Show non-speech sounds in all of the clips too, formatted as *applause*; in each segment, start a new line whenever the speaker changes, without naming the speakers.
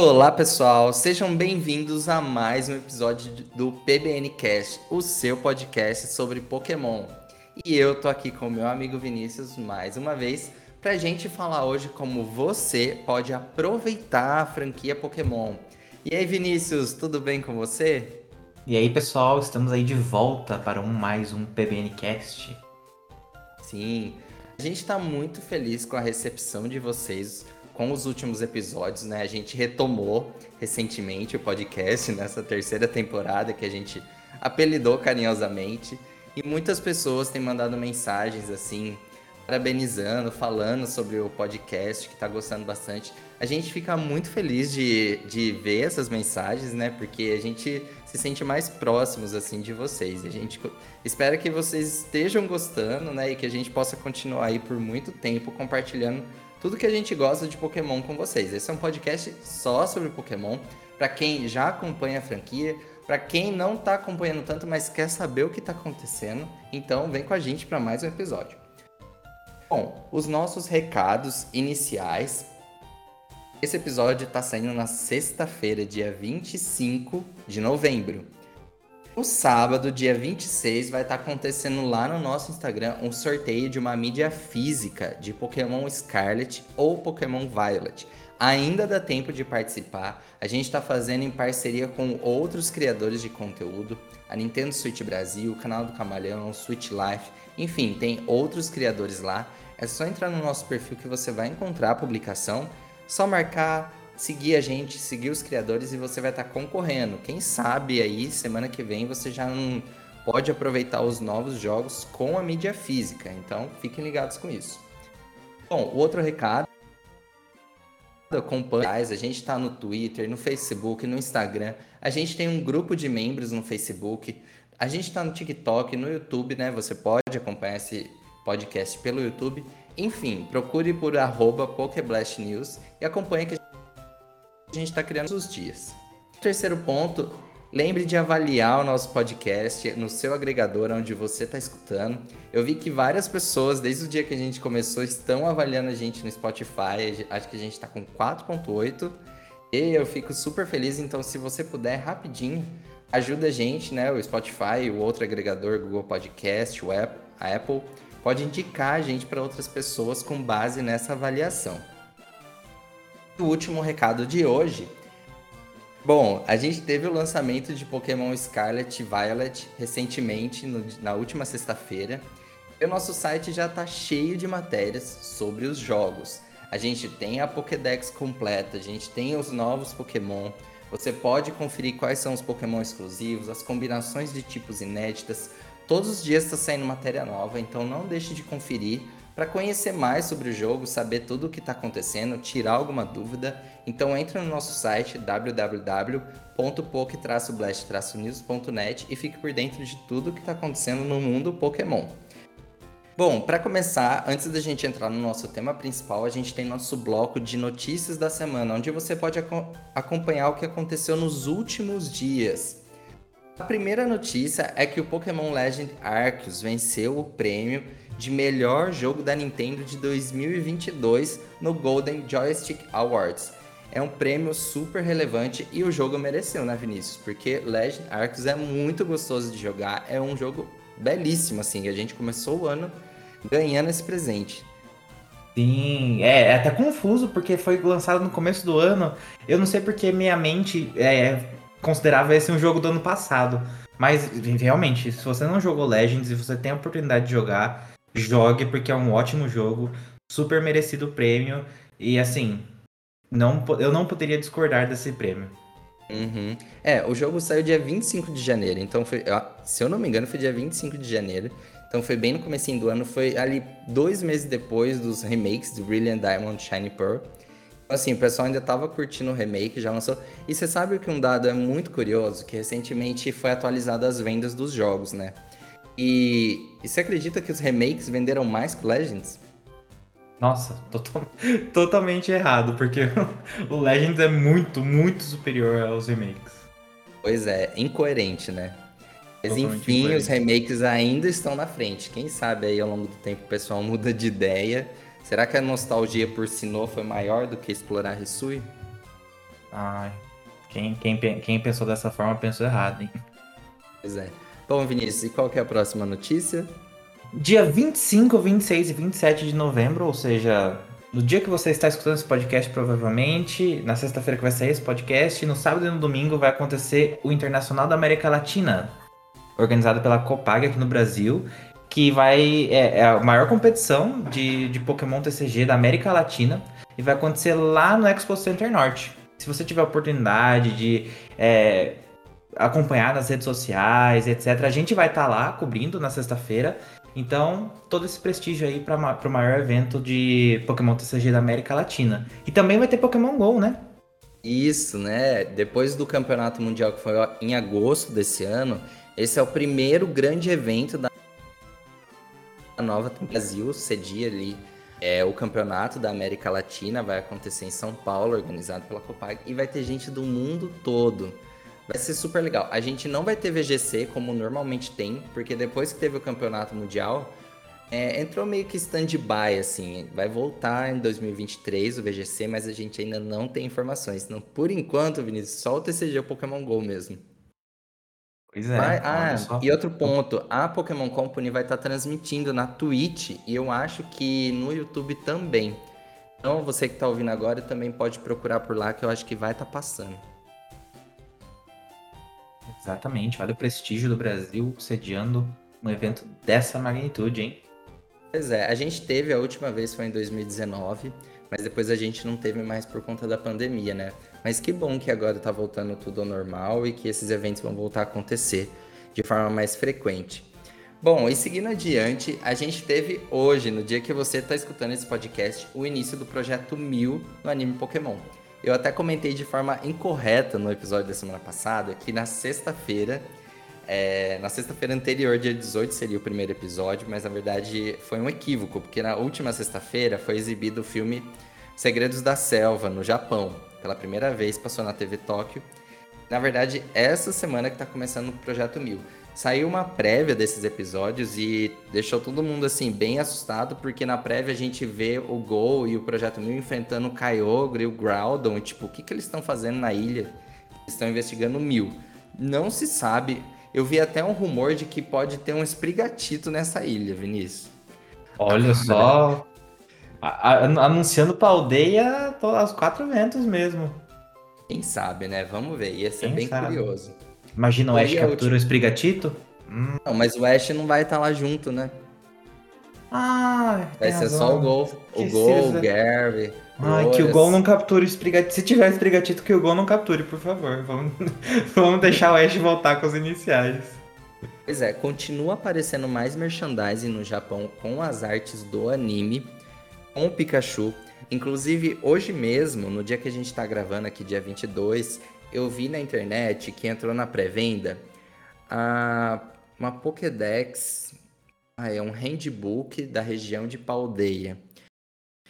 Olá pessoal, sejam bem-vindos a mais um episódio do PBN Cast, o seu podcast sobre Pokémon. E eu tô aqui com o meu amigo Vinícius mais uma vez pra gente falar hoje como você pode aproveitar a franquia Pokémon. E aí, Vinícius, tudo bem com você?
E aí, pessoal, estamos aí de volta para um mais um PBN Cast.
Sim, a gente está muito feliz com a recepção de vocês com os últimos episódios, né? A gente retomou recentemente o podcast nessa terceira temporada que a gente apelidou carinhosamente. E muitas pessoas têm mandado mensagens assim, parabenizando, falando sobre o podcast, que está gostando bastante. A gente fica muito feliz de, de ver essas mensagens, né? Porque a gente se sente mais próximos, assim, de vocês. A gente espera que vocês estejam gostando, né? E que a gente possa continuar aí por muito tempo compartilhando tudo que a gente gosta de Pokémon com vocês. Esse é um podcast só sobre Pokémon. Para quem já acompanha a franquia, para quem não está acompanhando tanto, mas quer saber o que está acontecendo, então vem com a gente para mais um episódio. Bom, os nossos recados iniciais. Esse episódio está saindo na sexta-feira, dia 25 de novembro. No sábado, dia 26, vai estar tá acontecendo lá no nosso Instagram um sorteio de uma mídia física de Pokémon Scarlet ou Pokémon Violet. Ainda dá tempo de participar. A gente está fazendo em parceria com outros criadores de conteúdo, a Nintendo Switch Brasil, o canal do Camalhão, Switch Life, enfim, tem outros criadores lá. É só entrar no nosso perfil que você vai encontrar a publicação, só marcar, seguir a gente, seguir os criadores e você vai estar tá concorrendo. Quem sabe aí semana que vem você já não pode aproveitar os novos jogos com a mídia física. Então, fiquem ligados com isso. Bom, o outro recado acompanha. A gente está no Twitter, no Facebook, no Instagram. A gente tem um grupo de membros no Facebook. A gente está no TikTok, no YouTube, né? Você pode acompanhar esse podcast pelo YouTube. Enfim, procure por arroba News e acompanhe que a gente está criando os dias. Terceiro ponto, lembre de avaliar o nosso podcast no seu agregador onde você está escutando. Eu vi que várias pessoas, desde o dia que a gente começou, estão avaliando a gente no Spotify. Acho que a gente está com 4.8. E eu fico super feliz, então se você puder, rapidinho, ajuda a gente, né? O Spotify, o outro agregador, Google Podcast, o Apple, a Apple, pode indicar a gente para outras pessoas com base nessa avaliação. O último recado de hoje. Bom, a gente teve o lançamento de Pokémon Scarlet e Violet recentemente, no, na última sexta-feira. E o nosso site já está cheio de matérias sobre os jogos. A gente tem a Pokédex completa, a gente tem os novos Pokémon, você pode conferir quais são os Pokémon exclusivos, as combinações de tipos inéditas. Todos os dias está saindo matéria nova, então não deixe de conferir para conhecer mais sobre o jogo, saber tudo o que está acontecendo, tirar alguma dúvida. Então entre no nosso site www.poke-blast-news.net e fique por dentro de tudo o que está acontecendo no mundo Pokémon. Bom, para começar, antes da gente entrar no nosso tema principal, a gente tem nosso bloco de notícias da semana, onde você pode acompanhar o que aconteceu nos últimos dias. A primeira notícia é que o Pokémon Legend Arceus venceu o prêmio de melhor jogo da Nintendo de 2022 no Golden Joystick Awards. É um prêmio super relevante e o jogo mereceu, né, Vinícius? Porque Legend Arceus é muito gostoso de jogar, é um jogo belíssimo, assim. A gente começou o ano ganhando esse presente.
Sim, é, é, até confuso porque foi lançado no começo do ano. Eu não sei porque minha mente é, considerava esse um jogo do ano passado. Mas realmente, se você não jogou Legends e você tem a oportunidade de jogar, jogue porque é um ótimo jogo, super merecido o prêmio. E assim, não, eu não poderia discordar desse prêmio.
Uhum. É, o jogo saiu dia 25 de janeiro, então foi, se eu não me engano, foi dia 25 de janeiro. Então foi bem no começo do ano, foi ali dois meses depois dos remakes do Brilliant Diamond Shiny Pearl. Então, assim, o pessoal ainda tava curtindo o remake, já lançou. E você sabe que um dado é muito curioso, que recentemente foi atualizado as vendas dos jogos, né? E, e você acredita que os remakes venderam mais que Legends?
Nossa, total, *laughs* totalmente errado, porque *laughs* o Legends é muito, muito superior aos remakes.
Pois é, incoerente, né? Mas enfim, os remakes ainda estão na frente. Quem sabe aí ao longo do tempo o pessoal *laughs* muda de ideia. Será que a nostalgia por Sinnoh foi maior do que explorar Risui?
Ai, quem, quem, quem pensou dessa forma pensou errado, hein?
Pois é. Bom, Vinícius, e qual que é a próxima notícia?
Dia 25, 26 e 27 de novembro, ou seja, no dia que você está escutando esse podcast, provavelmente, na sexta-feira que vai sair esse podcast, no sábado e no domingo vai acontecer o Internacional da América Latina, organizado pela Copag aqui no Brasil, que vai é, é a maior competição de, de Pokémon TCG da América Latina e vai acontecer lá no Expo Center Norte. Se você tiver a oportunidade de é, acompanhar nas redes sociais, etc., a gente vai estar tá lá cobrindo na sexta-feira. Então, todo esse prestígio aí para o maior evento de Pokémon TCG da América Latina. E também vai ter Pokémon GO, né?
Isso, né? Depois do Campeonato Mundial que foi em agosto desse ano, esse é o primeiro grande evento da nova Brasil, cedia ali é, o campeonato da América Latina vai acontecer em São Paulo, organizado pela Copag, e vai ter gente do mundo todo. Vai ser super legal. A gente não vai ter VGC como normalmente tem, porque depois que teve o campeonato mundial, é, entrou meio que stand-by, assim. Vai voltar em 2023 o VGC, mas a gente ainda não tem informações. Então, por enquanto, Vinícius, só o TCG o Pokémon GO mesmo.
Pois é.
Vai, ah, e outro ponto, a Pokémon Company vai estar tá transmitindo na Twitch e eu acho que no YouTube também. Então você que está ouvindo agora também pode procurar por lá que eu acho que vai estar tá passando.
Exatamente, olha o prestígio do Brasil sediando um evento dessa magnitude, hein?
Pois é, a gente teve a última vez foi em 2019, mas depois a gente não teve mais por conta da pandemia, né? Mas que bom que agora tá voltando tudo ao normal e que esses eventos vão voltar a acontecer de forma mais frequente. Bom, e seguindo adiante, a gente teve hoje, no dia que você está escutando esse podcast, o início do projeto 1000 no anime Pokémon. Eu até comentei de forma incorreta no episódio da semana passada que na sexta-feira, é, na sexta-feira anterior, dia 18, seria o primeiro episódio, mas na verdade foi um equívoco, porque na última sexta-feira foi exibido o filme Segredos da Selva, no Japão. Pela primeira vez passou na TV Tóquio. Na verdade, essa semana que está começando o Projeto Mil. Saiu uma prévia desses episódios e deixou todo mundo assim bem assustado, porque na prévia a gente vê o Gol e o Projeto Mil enfrentando o Kyogre e o Groudon, e tipo, o que, que eles estão fazendo na ilha? Eles estão investigando o Mil. Não se sabe. Eu vi até um rumor de que pode ter um esprigatito nessa ilha, Vinícius.
Olha só, anunciando pra aldeia aos quatro ventos mesmo.
Quem sabe, né? Vamos ver. Ia ser Quem bem sabe? curioso.
Imagina o Ash captura o Sprigatito?
Hum. Não, mas o Ash não vai estar tá lá junto, né?
Ah,
vai ser razão. só o Gol. O Gol, o Gary.
Ai, que o Gol não capture o Sprigatito. Se tiver Sprigatito, que o Gol não capture, por favor. Vamos, *laughs* Vamos deixar o Ash voltar com os iniciais.
Pois é, continua aparecendo mais merchandising no Japão com as artes do anime com o Pikachu. Inclusive, hoje mesmo, no dia que a gente está gravando aqui, dia 22, eu vi na internet que entrou na pré-venda uma Pokédex, ah, é um handbook da região de Paldeia.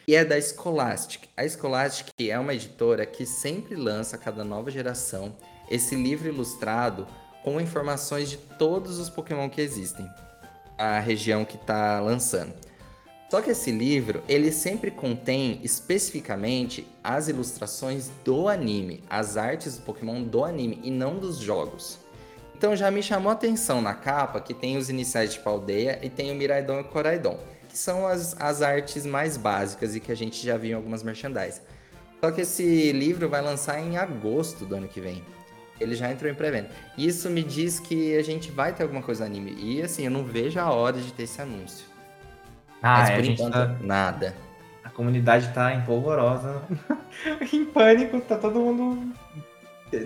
E é da Scholastic. A Scholastic é uma editora que sempre lança a cada nova geração esse livro ilustrado com informações de todos os Pokémon que existem. A região que está lançando. Só que esse livro, ele sempre contém especificamente as ilustrações do anime, as artes do Pokémon do anime e não dos jogos. Então já me chamou a atenção na capa que tem os iniciais de Paldeia e tem o Miraidon e o Coraidon, que são as, as artes mais básicas e que a gente já viu em algumas merchandise. Só que esse livro vai lançar em agosto do ano que vem. Ele já entrou em pré-venda. Isso me diz que a gente vai ter alguma coisa no anime. E assim, eu não vejo a hora de ter esse anúncio.
Ah, Mas é, por enquanto, tá...
nada.
A comunidade tá empolvorosa, *laughs* em pânico, tá todo mundo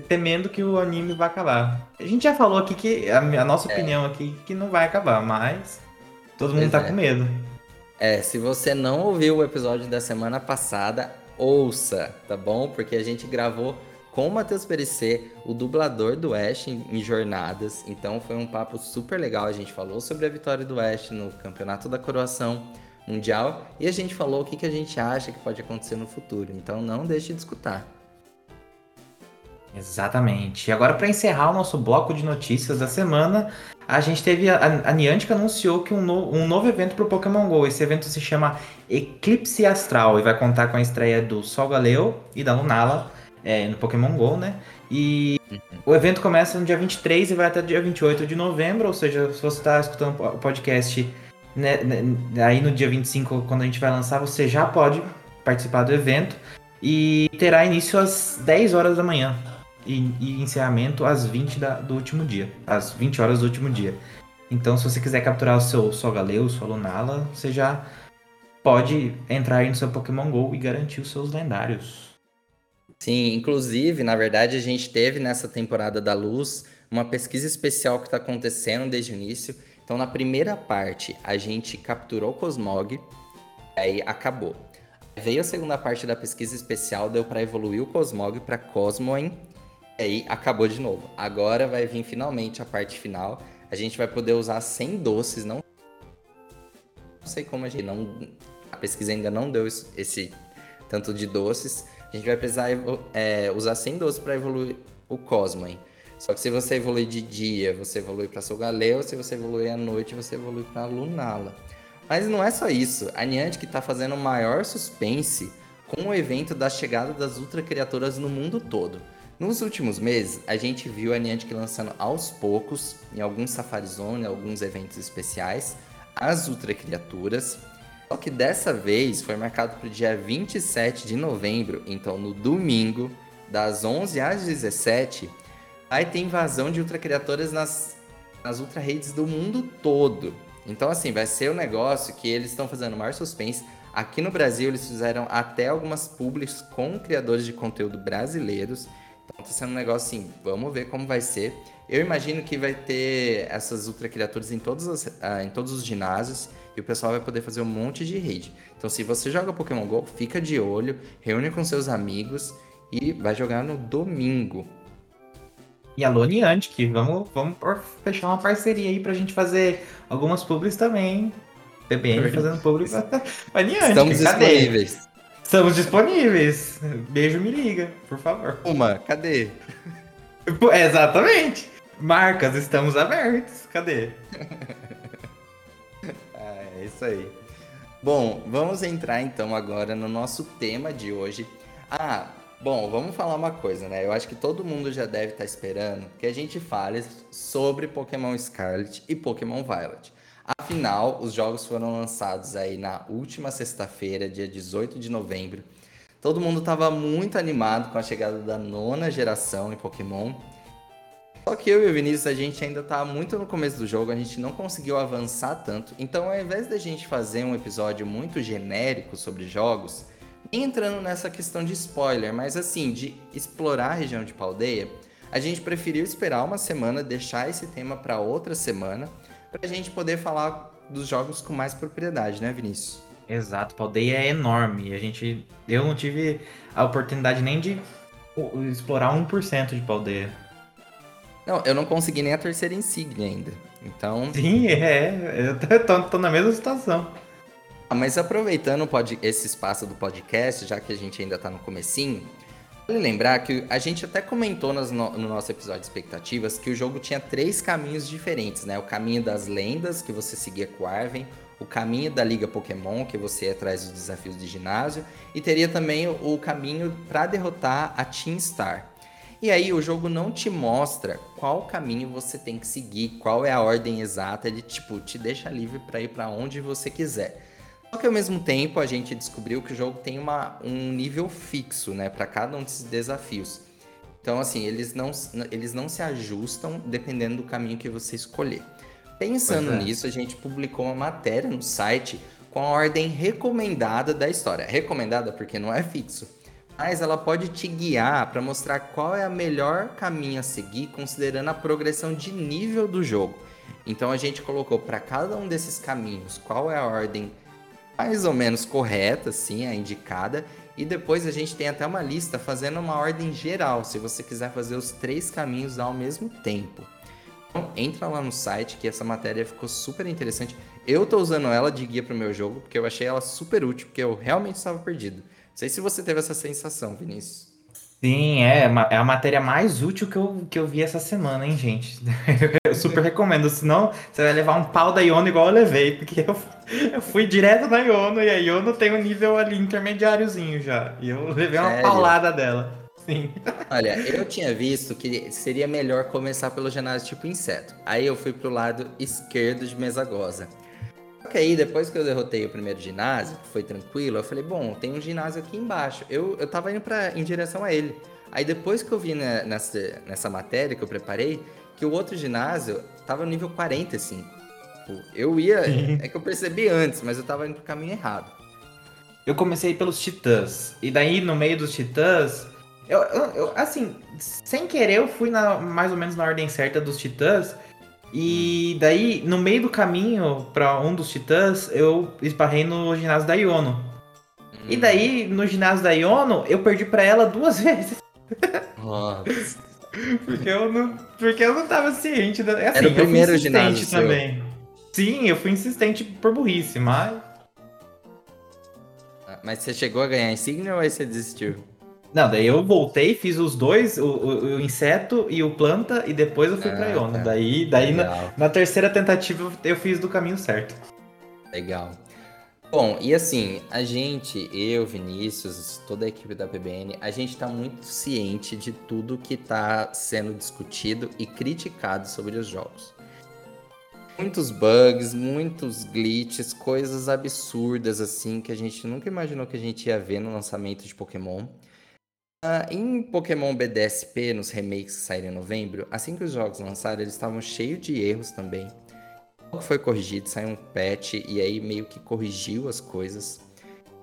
temendo que o anime vai acabar. A gente já falou aqui que a, a nossa é. opinião aqui que não vai acabar, mas todo mundo pois tá é. com medo.
É, se você não ouviu o episódio da semana passada, ouça, tá bom? Porque a gente gravou com o Matheus Perecer, o dublador do Ash em, em, Jornadas. Então foi um papo super legal. A gente falou sobre a vitória do Ash no Campeonato da Coroação Mundial e a gente falou o que, que a gente acha que pode acontecer no futuro. Então não deixe de escutar.
Exatamente. E agora, para encerrar o nosso bloco de notícias da semana, a gente teve. A, a Niantic anunciou que um, no, um novo evento para o Pokémon GO. Esse evento se chama Eclipse Astral e vai contar com a estreia do Sol Galeo e da Lunala é, no Pokémon GO, né? E uhum. o evento começa no dia 23 e vai até dia 28 de novembro, ou seja, se você está escutando o podcast né, né, aí no dia 25, quando a gente vai lançar, você já pode participar do evento e terá início às 10 horas da manhã e, e encerramento às 20 da, do último dia, às 20 horas do último dia. Então, se você quiser capturar o seu Sogaleu, sua Lunala, você já pode entrar aí no seu Pokémon GO e garantir os seus lendários.
Sim, inclusive, na verdade, a gente teve nessa temporada da Luz uma pesquisa especial que está acontecendo desde o início. Então, na primeira parte, a gente capturou o Cosmog, aí acabou. Veio a segunda parte da pesquisa especial, deu para evoluir o Cosmog para Cosmoem, e aí acabou de novo. Agora vai vir finalmente a parte final. A gente vai poder usar 100 doces, não, não sei como a gente não a pesquisa ainda não deu esse tanto de doces a gente vai precisar é, usar 100 doces para evoluir o Cosmo, Só que se você evoluir de dia, você evolui para Sogaleo, se você evoluir à noite, você evolui para Lunala. Mas não é só isso. A Niantic está fazendo o maior suspense com o evento da chegada das Ultra Criaturas no mundo todo. Nos últimos meses, a gente viu a Niantic lançando aos poucos, em alguns Safari Zone, alguns eventos especiais, as Ultra Criaturas. Só que dessa vez foi marcado para o dia 27 de novembro, então no domingo, das 11 às 17, vai ter invasão de ultracriaturas nas, nas ultra redes do mundo todo. Então, assim, vai ser um negócio que eles estão fazendo maior suspense. Aqui no Brasil, eles fizeram até algumas publics com criadores de conteúdo brasileiros. Então, tá sendo um negócio assim, vamos ver como vai ser. Eu imagino que vai ter essas ultra criaturas em todos, os, uh, em todos os ginásios e o pessoal vai poder fazer um monte de raid. Então, se você joga Pokémon GO, fica de olho, reúne com seus amigos e vai jogar no domingo.
E alô, Niantic, vamos, vamos fechar uma parceria aí pra gente fazer algumas publis também. TBN fazendo *laughs* publis pra *laughs* Niantic.
Estamos cadê? disponíveis.
Estamos disponíveis. Beijo, me liga, por favor.
Uma, cadê? *laughs*
Exatamente. Marcas, estamos abertos. Cadê?
É isso aí. Bom, vamos entrar então agora no nosso tema de hoje. Ah, bom, vamos falar uma coisa, né? Eu acho que todo mundo já deve estar esperando que a gente fale sobre Pokémon Scarlet e Pokémon Violet. Afinal, os jogos foram lançados aí na última sexta-feira, dia 18 de novembro. Todo mundo estava muito animado com a chegada da nona geração em Pokémon. Só que eu e o Vinícius, a gente ainda tá muito no começo do jogo, a gente não conseguiu avançar tanto. Então, ao invés da gente fazer um episódio muito genérico sobre jogos, entrando nessa questão de spoiler, mas assim, de explorar a região de Paldeia, a gente preferiu esperar uma semana, deixar esse tema para outra semana, para a gente poder falar dos jogos com mais propriedade, né, Vinícius?
Exato, Paldeia é enorme. A gente, eu não tive a oportunidade nem de explorar 1% de Paldeia.
Não, eu não consegui nem a terceira insígnia ainda. Então.
Sim, é. Eu tô, tô na mesma situação.
Ah, mas aproveitando esse espaço do podcast, já que a gente ainda tá no comecinho, vale lembrar que a gente até comentou no, no nosso episódio de expectativas que o jogo tinha três caminhos diferentes, né? O caminho das lendas, que você seguia com o Arven, o caminho da Liga Pokémon, que você ia atrás dos desafios de ginásio, e teria também o caminho para derrotar a Team Star. E aí o jogo não te mostra qual caminho você tem que seguir, qual é a ordem exata, ele tipo te deixa livre para ir para onde você quiser. Só que ao mesmo tempo a gente descobriu que o jogo tem uma, um nível fixo, né, para cada um desses desafios. Então assim, eles não, eles não se ajustam dependendo do caminho que você escolher. Pensando é. nisso, a gente publicou uma matéria no site com a ordem recomendada da história. Recomendada porque não é fixo mas ela pode te guiar para mostrar qual é o melhor caminho a seguir, considerando a progressão de nível do jogo. Então a gente colocou para cada um desses caminhos qual é a ordem mais ou menos correta, assim, a indicada, e depois a gente tem até uma lista fazendo uma ordem geral, se você quiser fazer os três caminhos ao mesmo tempo. Então, entra lá no site que essa matéria ficou super interessante. Eu tô usando ela de guia para o meu jogo porque eu achei ela super útil, porque eu realmente estava perdido. Não sei se você teve essa sensação, Vinícius.
Sim, é, é a matéria mais útil que eu, que eu vi essa semana, hein, gente? *laughs* Eu super recomendo, senão você vai levar um pau da Iono igual eu levei, porque eu, eu fui direto na Iono e a Iono tem um nível ali intermediáriozinho já. E eu levei uma Sério? paulada dela. Sim.
Olha, eu tinha visto que seria melhor começar pelo ginásio tipo inseto. Aí eu fui pro lado esquerdo de Mesagosa. Que aí, depois que eu derrotei o primeiro ginásio, que foi tranquilo, eu falei, bom, tem um ginásio aqui embaixo. Eu, eu tava indo pra, em direção a ele. Aí depois que eu vi na, nessa, nessa matéria que eu preparei, que o outro ginásio tava no nível 45. Tipo, eu ia. É que eu percebi antes, mas eu tava indo pro caminho errado.
Eu comecei pelos titãs. E daí, no meio dos titãs. Eu, eu, eu, assim, sem querer, eu fui na, mais ou menos na ordem certa dos titãs. E daí, no meio do caminho para um dos titãs, eu esbarrei no ginásio da Iono. E daí, no ginásio da Iono, eu perdi para ela duas *laughs* vezes.
Nossa.
porque, eu não, porque eu não tava ciente. Da, assim,
Era o primeiro
eu fui insistente
ginásio seu.
também. Sim, eu fui insistente por burrice, mas.
Mas você chegou a ganhar insígnia ou aí você desistiu?
Não, daí eu voltei, fiz os dois, o, o- o inseto e o planta, e depois eu fui pra
Ah,
Iona.
tá.
Daí, daí na, na terceira tentativa eu fiz do caminho certo.
Legal. Bom, e assim, a gente, eu, Vinícius, toda a equipe da PBN, a gente tá muito ciente de tudo que tá sendo discutido e criticado sobre os jogos. Muitos bugs, muitos glitches, coisas absurdas assim que a gente nunca imaginou que a gente ia ver no lançamento de Pokémon. Ah, em Pokémon BDSP, nos remakes que saíram em novembro, assim que os jogos lançaram, eles estavam cheios de erros também. Logo foi corrigido, saiu um patch e aí meio que corrigiu as coisas.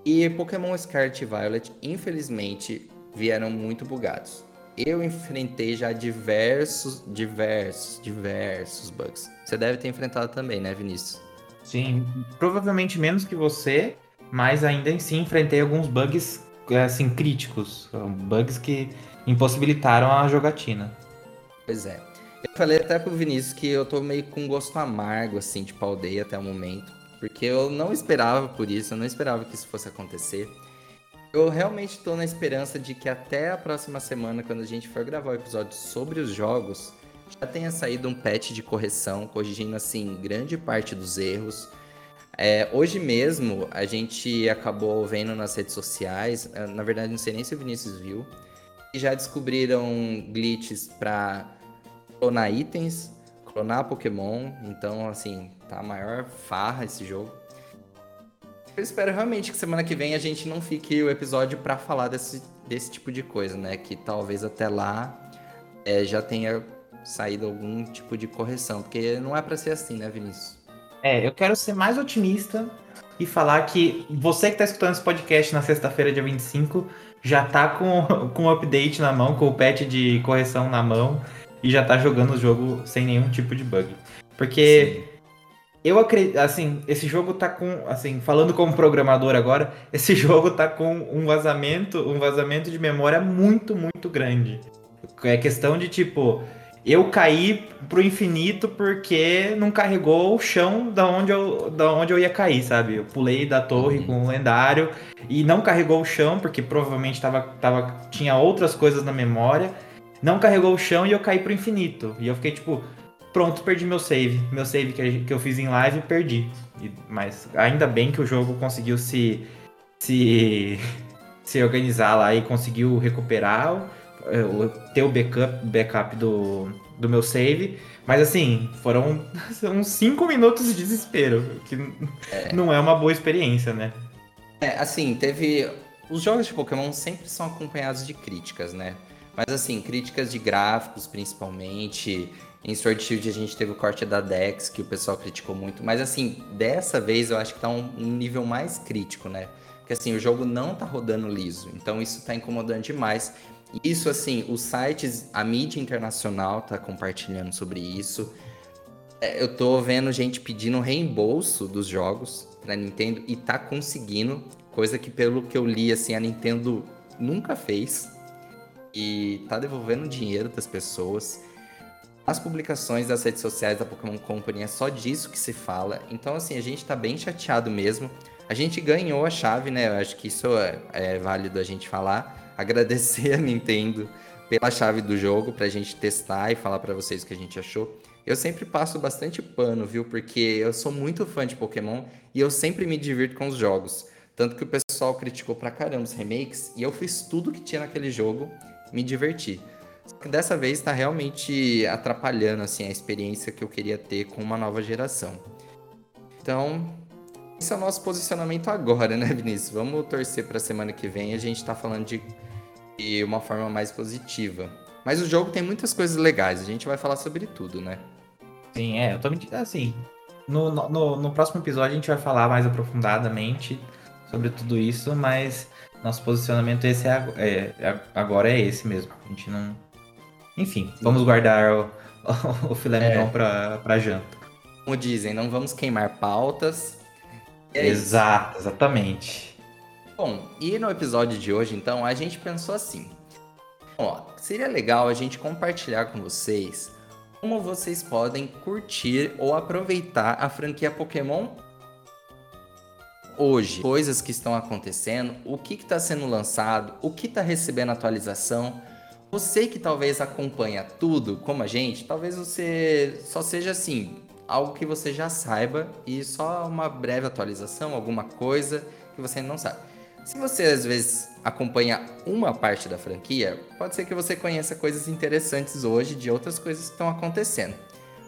E Pokémon Scarlet e Violet, infelizmente, vieram muito bugados. Eu enfrentei já diversos, diversos, diversos bugs. Você deve ter enfrentado também, né, Vinícius?
Sim, provavelmente menos que você, mas ainda assim enfrentei alguns bugs assim críticos, bugs que impossibilitaram a jogatina.
Pois é. Eu falei até pro Vinícius que eu tô meio com gosto amargo, assim, de aldeia até o momento. Porque eu não esperava por isso, eu não esperava que isso fosse acontecer. Eu realmente tô na esperança de que até a próxima semana, quando a gente for gravar o episódio sobre os jogos, já tenha saído um patch de correção, corrigindo, assim, grande parte dos erros. É, hoje mesmo, a gente acabou vendo nas redes sociais, eh, na verdade, não sei nem se o Vinícius viu, que já descobriram glitches pra clonar itens, clonar Pokémon. Então, assim, tá a maior farra esse jogo. Eu espero realmente que semana que vem a gente não fique o episódio pra falar desse, desse tipo de coisa, né? Que talvez até lá é, já tenha saído algum tipo de correção. Porque não é pra ser assim, né, Vinícius?
É, eu quero ser mais otimista e falar que você que tá escutando esse podcast na sexta-feira, dia 25, já tá com, *laughs* com o update na mão, com o patch de correção na mão e já tá jogando o jogo sem nenhum tipo de bug. Porque eu acredito, assim, esse jogo tá com, assim, falando como programador agora, *laughs* esse jogo tá com um vazamento, um vazamento de memória muito, muito grande. É questão de tipo, eu caí pro infinito porque não carregou o chão da onde eu, da onde eu ia cair, sabe? Eu pulei da torre
Uhum.
com o lendário e não carregou o chão porque provavelmente tava, tava, tinha outras coisas na memória. Não carregou o chão e eu caí pro infinito. E eu fiquei tipo, pronto, perdi meu save. Meu save que, que eu fiz em live, perdi. E- mas ainda bem que o jogo conseguiu se, se, *laughs* se organizar lá e conseguiu recuperar, o- o- ter o backup, backup do, do meu save. Mas assim, foram *laughs* uns 5 minutos de desespero, que não é uma boa experiência, né?
É, assim, teve. Os jogos de Pokémon sempre são acompanhados de críticas, né? Mas assim, críticas de gráficos, principalmente. Em Sword Shield a gente teve o corte da Dex, que o pessoal criticou muito. Mas assim, dessa vez eu acho que tá um, um nível mais crítico, né? Porque assim, o jogo não tá rodando liso. Então isso tá incomodando demais. Isso, assim, os sites, a mídia internacional tá compartilhando sobre isso. É, Eu tô vendo gente pedindo reembolso dos jogos pra Nintendo e tá conseguindo, coisa que pelo que eu li, assim, a Nintendo nunca fez. E tá devolvendo dinheiro das pessoas. As publicações das redes sociais da Pokémon Company é só disso que se fala. Então, assim, a gente tá bem chateado mesmo. A gente ganhou a chave, né? Eu acho que isso é, é válido a gente falar. Agradecer *laughs* a Nintendo pela chave do jogo pra gente testar e falar pra vocês o que a gente achou. Eu sempre passo bastante pano, viu? Porque eu sou muito fã de Pokémon e eu sempre me divirto com os jogos. Tanto que o pessoal criticou pra caramba os remakes e eu fiz tudo que tinha naquele jogo me divertir. Só que dessa vez está realmente atrapalhando assim a experiência que eu queria ter com uma nova geração. Então, esse é o nosso posicionamento agora, né, Vinícius? Vamos torcer para a semana que vem a gente está falando de, de uma forma mais positiva. Mas o jogo tem muitas coisas legais, a gente vai falar sobre tudo, né?
Sim, é, eu tô mentindo assim. No, no, no próximo episódio a gente vai falar mais aprofundadamente sobre tudo isso, mas nosso posicionamento esse é, é, é, agora é esse mesmo. A gente não. Enfim, vamos guardar o, *laughs* o, filé é. mignon pra, pra janta.
Como dizem, não vamos queimar pautas.
É Exato, exatamente.
Bom, e no episódio de hoje, então, a gente pensou assim. Ó, seria legal a gente compartilhar com vocês como vocês podem curtir ou aproveitar a franquia Pokémon hoje, coisas que estão acontecendo, o que está sendo lançado, o que está recebendo atualização. Você que talvez acompanha tudo como a gente, talvez você só seja assim, algo que você já saiba e só uma breve atualização, alguma coisa que você não sabe. Se você às vezes acompanha uma parte da franquia, pode ser que você conheça coisas interessantes hoje de outras coisas que estão acontecendo.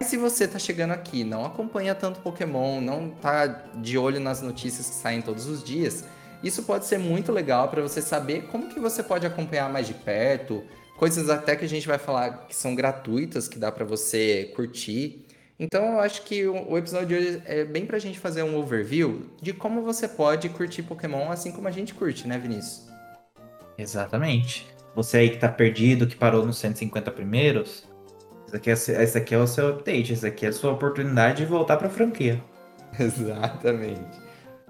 Se você está chegando aqui, não acompanha tanto Pokémon, não está de olho nas notícias que saem todos os dias, isso pode ser muito legal para você saber como que você pode acompanhar mais de perto, coisas até que a gente vai falar que são gratuitas, que dá para você curtir. Então eu acho que o episódio de hoje é bem pra gente fazer um overview de como você pode curtir Pokémon assim como a gente curte, né, Vinícius?
Exatamente. Você aí que tá perdido, que parou nos 150 primeiros, esse aqui é, esse aqui é o seu update, esse aqui é a sua oportunidade de voltar pra franquia. *laughs*
Exatamente.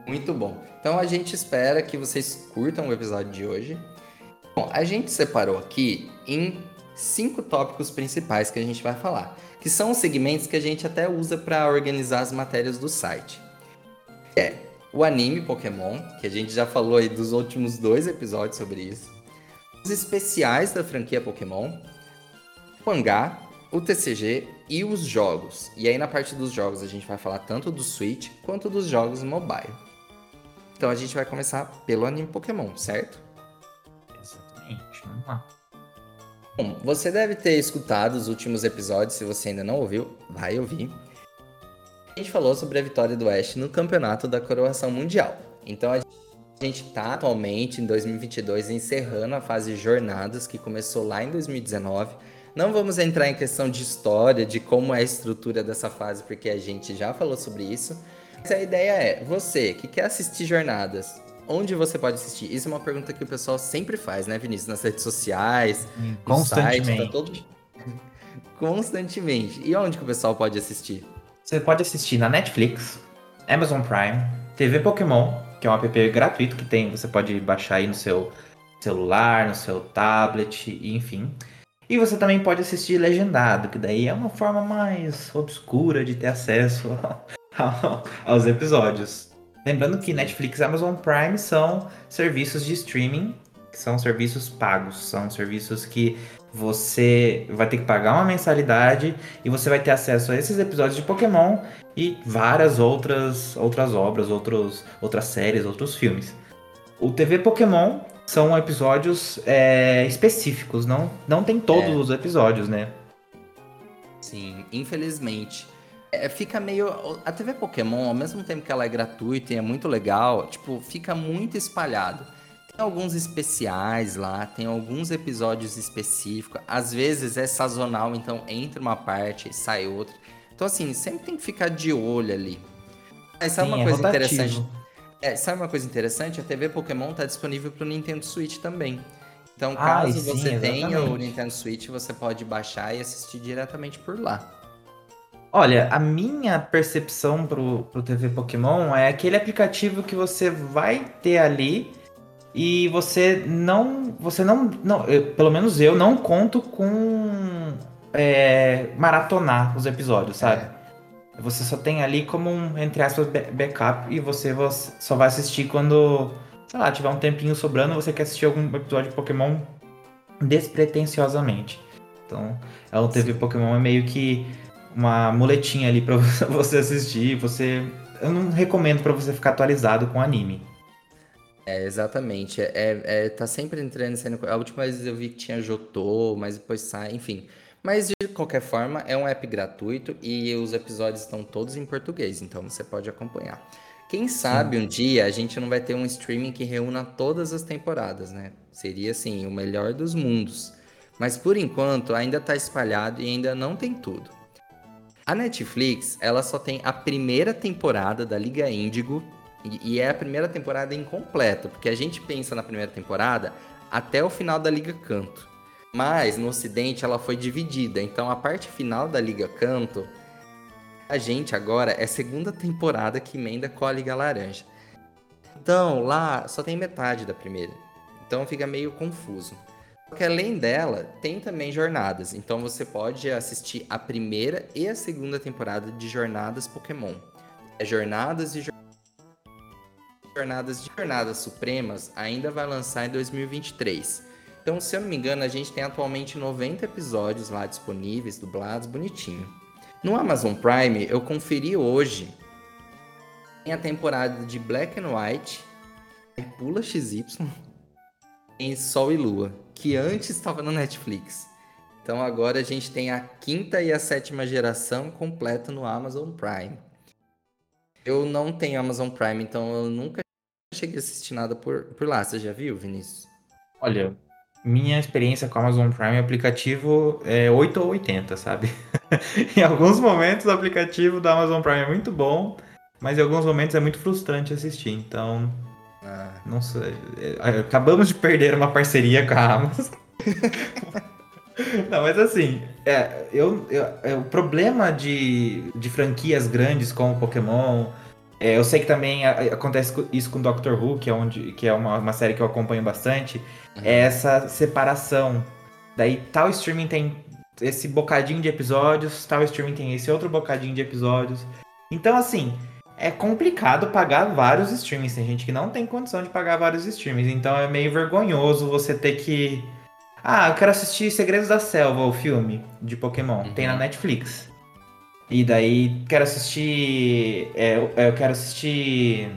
Muito bom. Então a gente espera que vocês curtam o episódio de hoje. Bom, a gente separou aqui em cinco tópicos principais que a gente vai falar que são os segmentos que a gente até usa para organizar as matérias do site. É o anime Pokémon, que a gente já falou aí dos últimos dois episódios sobre isso. Os especiais da franquia Pokémon, o mangá, o TCG e os jogos. E aí na parte dos jogos a gente vai falar tanto do Switch quanto dos jogos mobile. Então a gente vai começar pelo anime Pokémon, certo?
Exatamente, vamos lá.
Bom, você deve ter escutado os últimos episódios, se você ainda não ouviu, vai ouvir. A gente falou sobre a vitória do Oeste no campeonato da coroação mundial. Então a gente está atualmente em 2022 encerrando a fase de jornadas que começou lá em 2019. Não vamos entrar em questão de história, de como é a estrutura dessa fase, porque a gente já falou sobre isso. Mas a ideia é, você que quer assistir jornadas, onde você pode assistir? Isso é uma pergunta que o pessoal sempre faz, né, Vinícius? Nas redes sociais,
hum, constantemente.
Site, tá todo... *laughs* constantemente. E onde que o pessoal pode assistir?
Você pode assistir na Netflix, Amazon Prime, TV Pokémon, que é um app gratuito que tem, você pode baixar aí no seu celular, no seu tablet, enfim. E você também pode assistir legendado, que daí é uma forma mais obscura de ter acesso *laughs* aos episódios. Lembrando que Netflix e Amazon Prime são serviços de streaming, que são serviços pagos, são serviços que você vai ter que pagar uma mensalidade e você vai ter acesso a esses episódios de Pokémon e várias outras, outras obras, outros, outras séries, outros filmes. O TV Pokémon são episódios é, específicos, não, não tem todos é. os episódios, né?
Sim, infelizmente é, fica meio. A TV Pokémon, ao mesmo tempo que ela é gratuita e é muito legal, tipo, fica muito espalhado. Tem alguns especiais lá, tem alguns episódios específicos. Às vezes é sazonal, então entra uma parte e sai outra. Então, assim, sempre tem que ficar de olho ali. Mas sabe Sim, uma é coisa rotativo. interessante? É, sabe uma coisa interessante? A TV Pokémon tá disponível pro Nintendo Switch também. Então, caso Ai, você tenha o Nintendo Switch, você pode baixar e assistir diretamente por lá.
Olha, a minha percepção pro, pro TV Pokémon é aquele aplicativo que você vai ter ali e você não. Você não. não eu, pelo menos eu não conto com é, maratonar os episódios, sabe? É. Você só tem ali como um, entre aspas, backup e você, você só vai assistir quando, sei lá, tiver um tempinho sobrando você quer assistir algum episódio de Pokémon despretensiosamente. Então, é o TV Sim. Pokémon é meio que uma muletinha ali para *laughs* você assistir. Você, eu não recomendo para você ficar atualizado com anime.
É, É, exatamente. É, é, tá sempre entrando saindo. A última vez eu vi que tinha Jotô, mas depois sai, enfim. Mas de qualquer forma, é um app gratuito e os episódios estão todos em português, então você pode acompanhar. Quem sabe um dia a gente não vai ter um streaming que reúna todas as temporadas, né? Seria assim, o melhor dos mundos. Mas por enquanto ainda está espalhado e ainda não tem tudo. A Netflix, ela só tem a primeira temporada da Liga Índigo e, é a primeira temporada incompleta, porque a gente pensa na primeira temporada até o final da Liga Canto. Mas no Ocidente ela foi dividida, então a parte final da Liga Canto, a gente agora é segunda temporada que emenda com a Liga Laranja. Então lá só tem metade da primeira, então fica meio confuso. Porque além dela, tem também jornadas. Então você pode assistir a primeira e a segunda temporada de Jornadas Pokémon. É Jornadas e Jornadas de Jornadas Supremas ainda vai lançar em 2023. Então, se eu não me engano, a gente tem atualmente 90 episódios lá disponíveis, dublados, bonitinho. No Amazon Prime, eu conferi hoje tem a temporada de Black and White, Pula XY, em Sol e Lua que antes estava no Netflix. Então agora a gente tem a quinta e a sétima geração completa no Amazon Prime. Eu não tenho Amazon Prime, então eu nunca cheguei a assistir nada por, por lá. Você já viu, Vinícius?
Olha, minha experiência com o Amazon Prime aplicativo é 8 ou 80, sabe? *laughs* em alguns momentos o aplicativo da Amazon Prime é muito bom, mas em alguns momentos é muito frustrante assistir. Então, ah. Não sei. É, acabamos de perder uma parceria com a Amazon. Não, mas assim, é, eu, eu, é, o problema de, de franquias grandes como Pokémon. É, eu sei que também acontece isso com Doctor Who, que é, onde, que é uma, uma série que eu acompanho bastante. Uhum. É essa separação. Daí tal streaming tem esse bocadinho de episódios, tal streaming tem esse outro bocadinho de episódios. Então, assim, é complicado pagar vários streamings. Tem gente que não tem condição de pagar vários streamings. Então é meio vergonhoso você ter que. Ah, eu quero assistir Segredos da Selva, o filme de Pokémon. Uhum. Tem na Netflix. E daí quero assistir. É, eu quero assistir.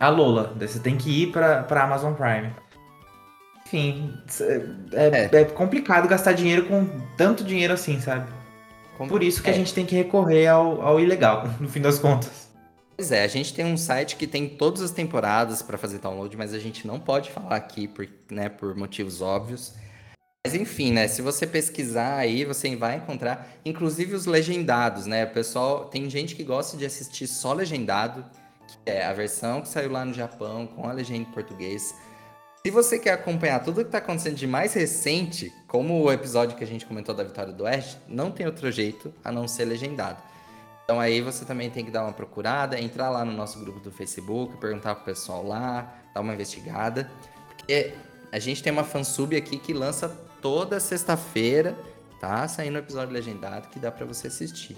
A Lola. Daí você tem que ir pra, pra Amazon Prime. Enfim, é, é. é complicado gastar dinheiro com tanto dinheiro assim, sabe? Por isso que a é. gente tem que recorrer ao, ao ilegal, *laughs* no fim das contas.
Pois é, a gente tem um site que tem todas as temporadas para fazer download, mas a gente não pode falar aqui por, né, por motivos óbvios. Mas enfim, né? Se você pesquisar aí, você vai encontrar, inclusive os legendados, né? O pessoal tem gente que gosta de assistir só legendado, que é a versão que saiu lá no Japão com a legenda em português. Se você quer acompanhar tudo o que está acontecendo de mais recente, como o episódio que a gente comentou da Vitória do Oeste, não tem outro jeito a não ser legendado. Então aí você também tem que dar uma procurada, entrar lá no nosso grupo do Facebook, perguntar pro pessoal lá, dar uma investigada. Porque a gente tem uma fansub aqui que lança toda sexta-feira, tá? Saindo o episódio legendado que dá para você assistir.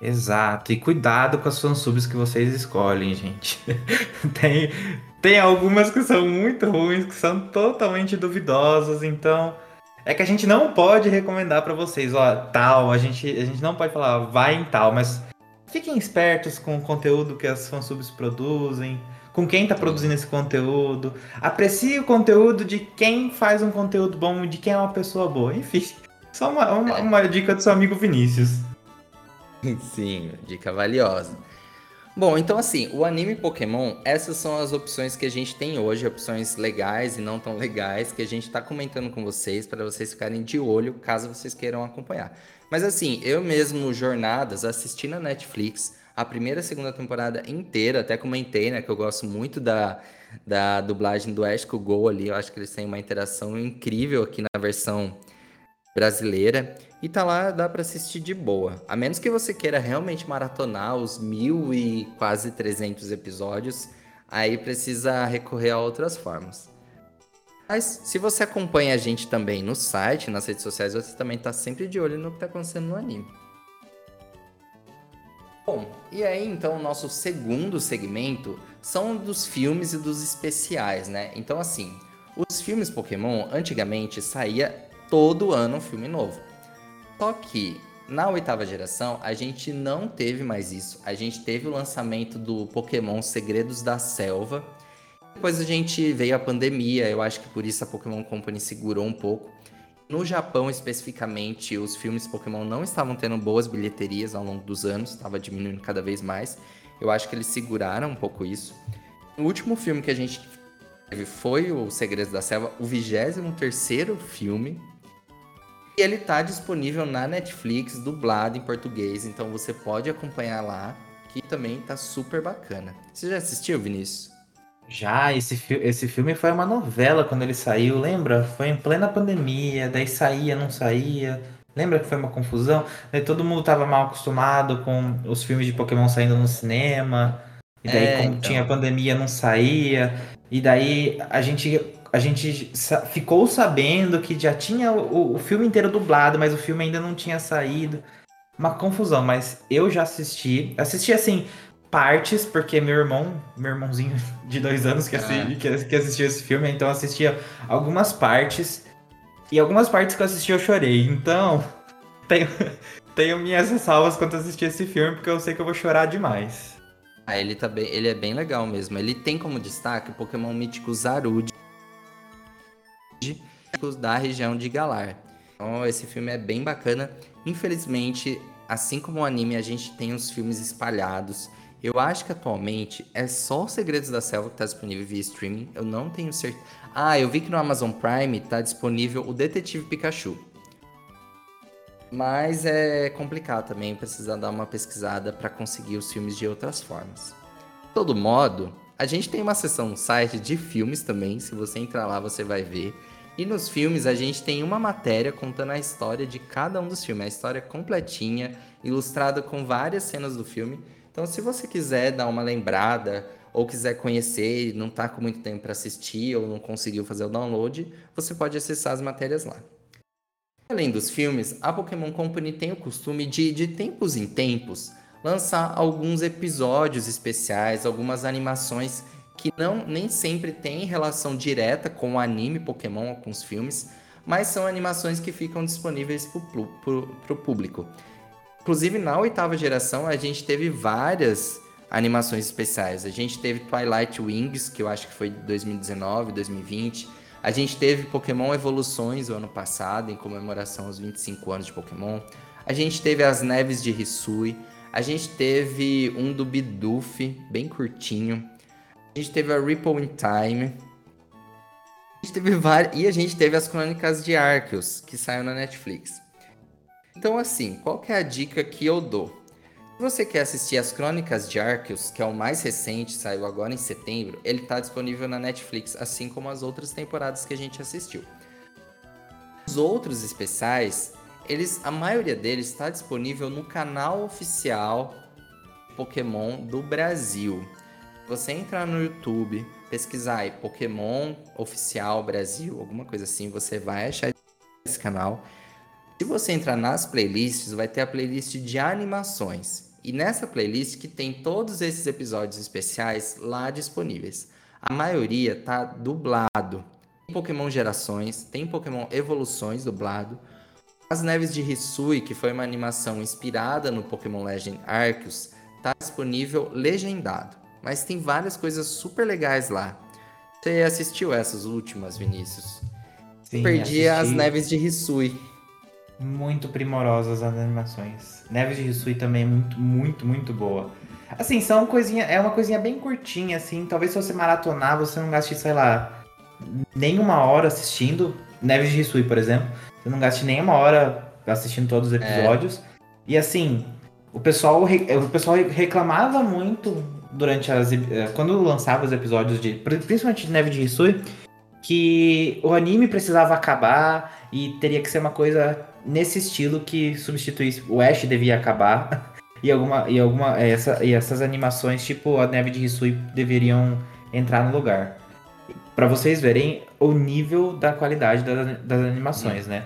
Exato, e cuidado com as fansubs que vocês escolhem, gente. *laughs* tem, tem algumas que são muito ruins, que são totalmente duvidosas, então é que a gente não pode recomendar para vocês, ó, tal, a gente, a gente não pode falar, vai em tal, mas fiquem espertos com o conteúdo que as fansubs produzem, com quem tá produzindo esse conteúdo. Aprecie o conteúdo de quem faz um conteúdo bom, de quem é uma pessoa boa. Enfim, *laughs* só uma, uma, uma dica do seu amigo Vinícius. *laughs*
Sim, dica valiosa. Bom, então assim, o anime Pokémon, essas são as opções que a gente tem hoje, opções legais e não tão legais, que a gente está comentando com vocês, para vocês ficarem de olho, caso vocês queiram acompanhar. Mas assim, eu mesmo, Jornadas, assisti na Netflix a primeira e segunda temporada inteira, até comentei, né, que eu gosto muito da, da dublagem do Ash Go ali, eu acho que eles têm uma interação incrível aqui na versão brasileira. E tá lá, dá para assistir de boa. A menos que você queira realmente maratonar os mil e quase 300 episódios, aí precisa recorrer a outras formas. Mas se você acompanha a gente também no site, nas redes sociais, você também tá sempre de olho no que tá acontecendo no anime. Bom, e aí então o nosso segundo segmento são dos filmes e dos especiais, né? Então assim, os filmes Pokémon antigamente saía todo ano um filme novo. Só que na oitava geração a gente não teve mais isso. A gente teve o lançamento do Pokémon Segredos da Selva. Depois a gente veio a pandemia, eu acho que por isso a Pokémon Company segurou um pouco. No Japão, especificamente, os filmes Pokémon não estavam tendo boas bilheterias ao longo dos anos, estava diminuindo cada vez mais. Eu acho que eles seguraram um pouco isso. O último filme que a gente teve foi O Segredos da Selva, o 23º filme. E ele está disponível na Netflix, dublado em português, então você pode acompanhar lá, que também tá super bacana. Você já assistiu, Vinícius?
Já, esse, fi esse filme foi uma novela quando ele saiu, lembra? Foi em plena pandemia, daí saía, não saía. Lembra que foi uma confusão? Daí todo mundo tava mal acostumado com os filmes de Pokémon saindo no cinema. E daí, é, como então... tinha pandemia, não saía. E daí a gente, a gente ficou sabendo que já tinha o, o filme inteiro dublado, mas o filme ainda não tinha saído. Uma confusão, mas eu já assisti. Assisti assim, partes, porque meu irmão, meu irmãozinho *laughs* de dois anos que, assisti, ah. que, que assistiu esse filme, então assistia algumas partes. E algumas partes que eu assisti eu chorei. Então, *laughs* tenho, tenho minhas ressalvas quanto a assistir esse filme, porque eu sei que eu vou chorar demais.
Ah, ele, tá bem, ele é bem legal mesmo. Ele tem como destaque o Pokémon mítico Zarude da região de Galar. Então, esse filme é bem bacana. Infelizmente, assim como o anime, a gente tem os filmes espalhados. Eu acho que atualmente é só os Segredos da Selva que está disponível via streaming. Eu não tenho certeza. Ah, eu vi que no Amazon Prime está disponível o Detetive Pikachu. Mas é complicado também precisar dar uma pesquisada para conseguir os filmes de outras formas. De todo modo, a gente tem uma seção no site de filmes também. Se você entrar lá, você vai ver. E nos filmes a gente tem uma matéria contando a história de cada um dos filmes, a história completinha, ilustrada com várias cenas do filme. Então, se você quiser dar uma lembrada ou quiser conhecer e não está com muito tempo para assistir ou não conseguiu fazer o download, você pode acessar as matérias lá. Além dos filmes, a Pokémon Company tem o costume de, de tempos em tempos, lançar alguns episódios especiais, algumas animações que não nem sempre têm relação direta com o anime Pokémon ou com os filmes, mas são animações que ficam disponíveis para o público. Inclusive, na oitava geração, a gente teve várias animações especiais. A gente teve Twilight Wings, que eu acho que foi 2019, 2020. A gente teve Pokémon Evoluções o ano passado, em comemoração aos 25 anos de Pokémon. A gente teve as Neves de Hisui. A gente teve um do Bidoof, bem curtinho. A gente teve a Ripple in Time. A gente teve várias... E a gente teve as Crônicas de Arceus, que saiu na Netflix. Então, assim, qual que é a dica que eu dou? Se você quer assistir as Crônicas de Arceus, que é o mais recente, saiu agora em setembro, ele está disponível na Netflix, assim como as outras temporadas que a gente assistiu. Os outros especiais, eles, a maioria deles está disponível no canal oficial Pokémon do Brasil. Você entrar no YouTube, pesquisar aí Pokémon Oficial Brasil, alguma coisa assim, você vai achar esse canal. Se você entrar nas playlists, vai ter a playlist de animações. E nessa playlist que tem todos esses episódios especiais lá disponíveis. A maioria tá dublado. Tem Pokémon Gerações, tem Pokémon Evoluções dublado. As Neves de Hisui, que foi uma animação inspirada no Pokémon Legend Arceus, tá disponível legendado. Mas tem várias coisas super legais lá. Você assistiu essas últimas, Vinícius? Sim, Perdi assisti. as Neves de Hisui.
Muito primorosas as animações. Neves de Risui também é muito, muito, muito boa. Assim, são coisinha, é uma coisinha bem curtinha, assim. Talvez se você maratonar, você não gaste, sei lá, nem uma hora assistindo. Neves de Risui, por exemplo. Você não gaste nem uma hora assistindo todos os é. episódios. É. E assim, o pessoal, o pessoal reclamava muito durante as. Eh, quando lançava os episódios de. Principalmente de Neve de Risui, que o anime precisava acabar e teria que ser uma coisa nesse estilo que substituísse. O Ash devia acabar. *laughs* E, alguma, e, alguma, é, essa, e essas animações, tipo a Neve de Hisui, deveriam entrar no lugar. para vocês verem o nível da qualidade das, das animações, né?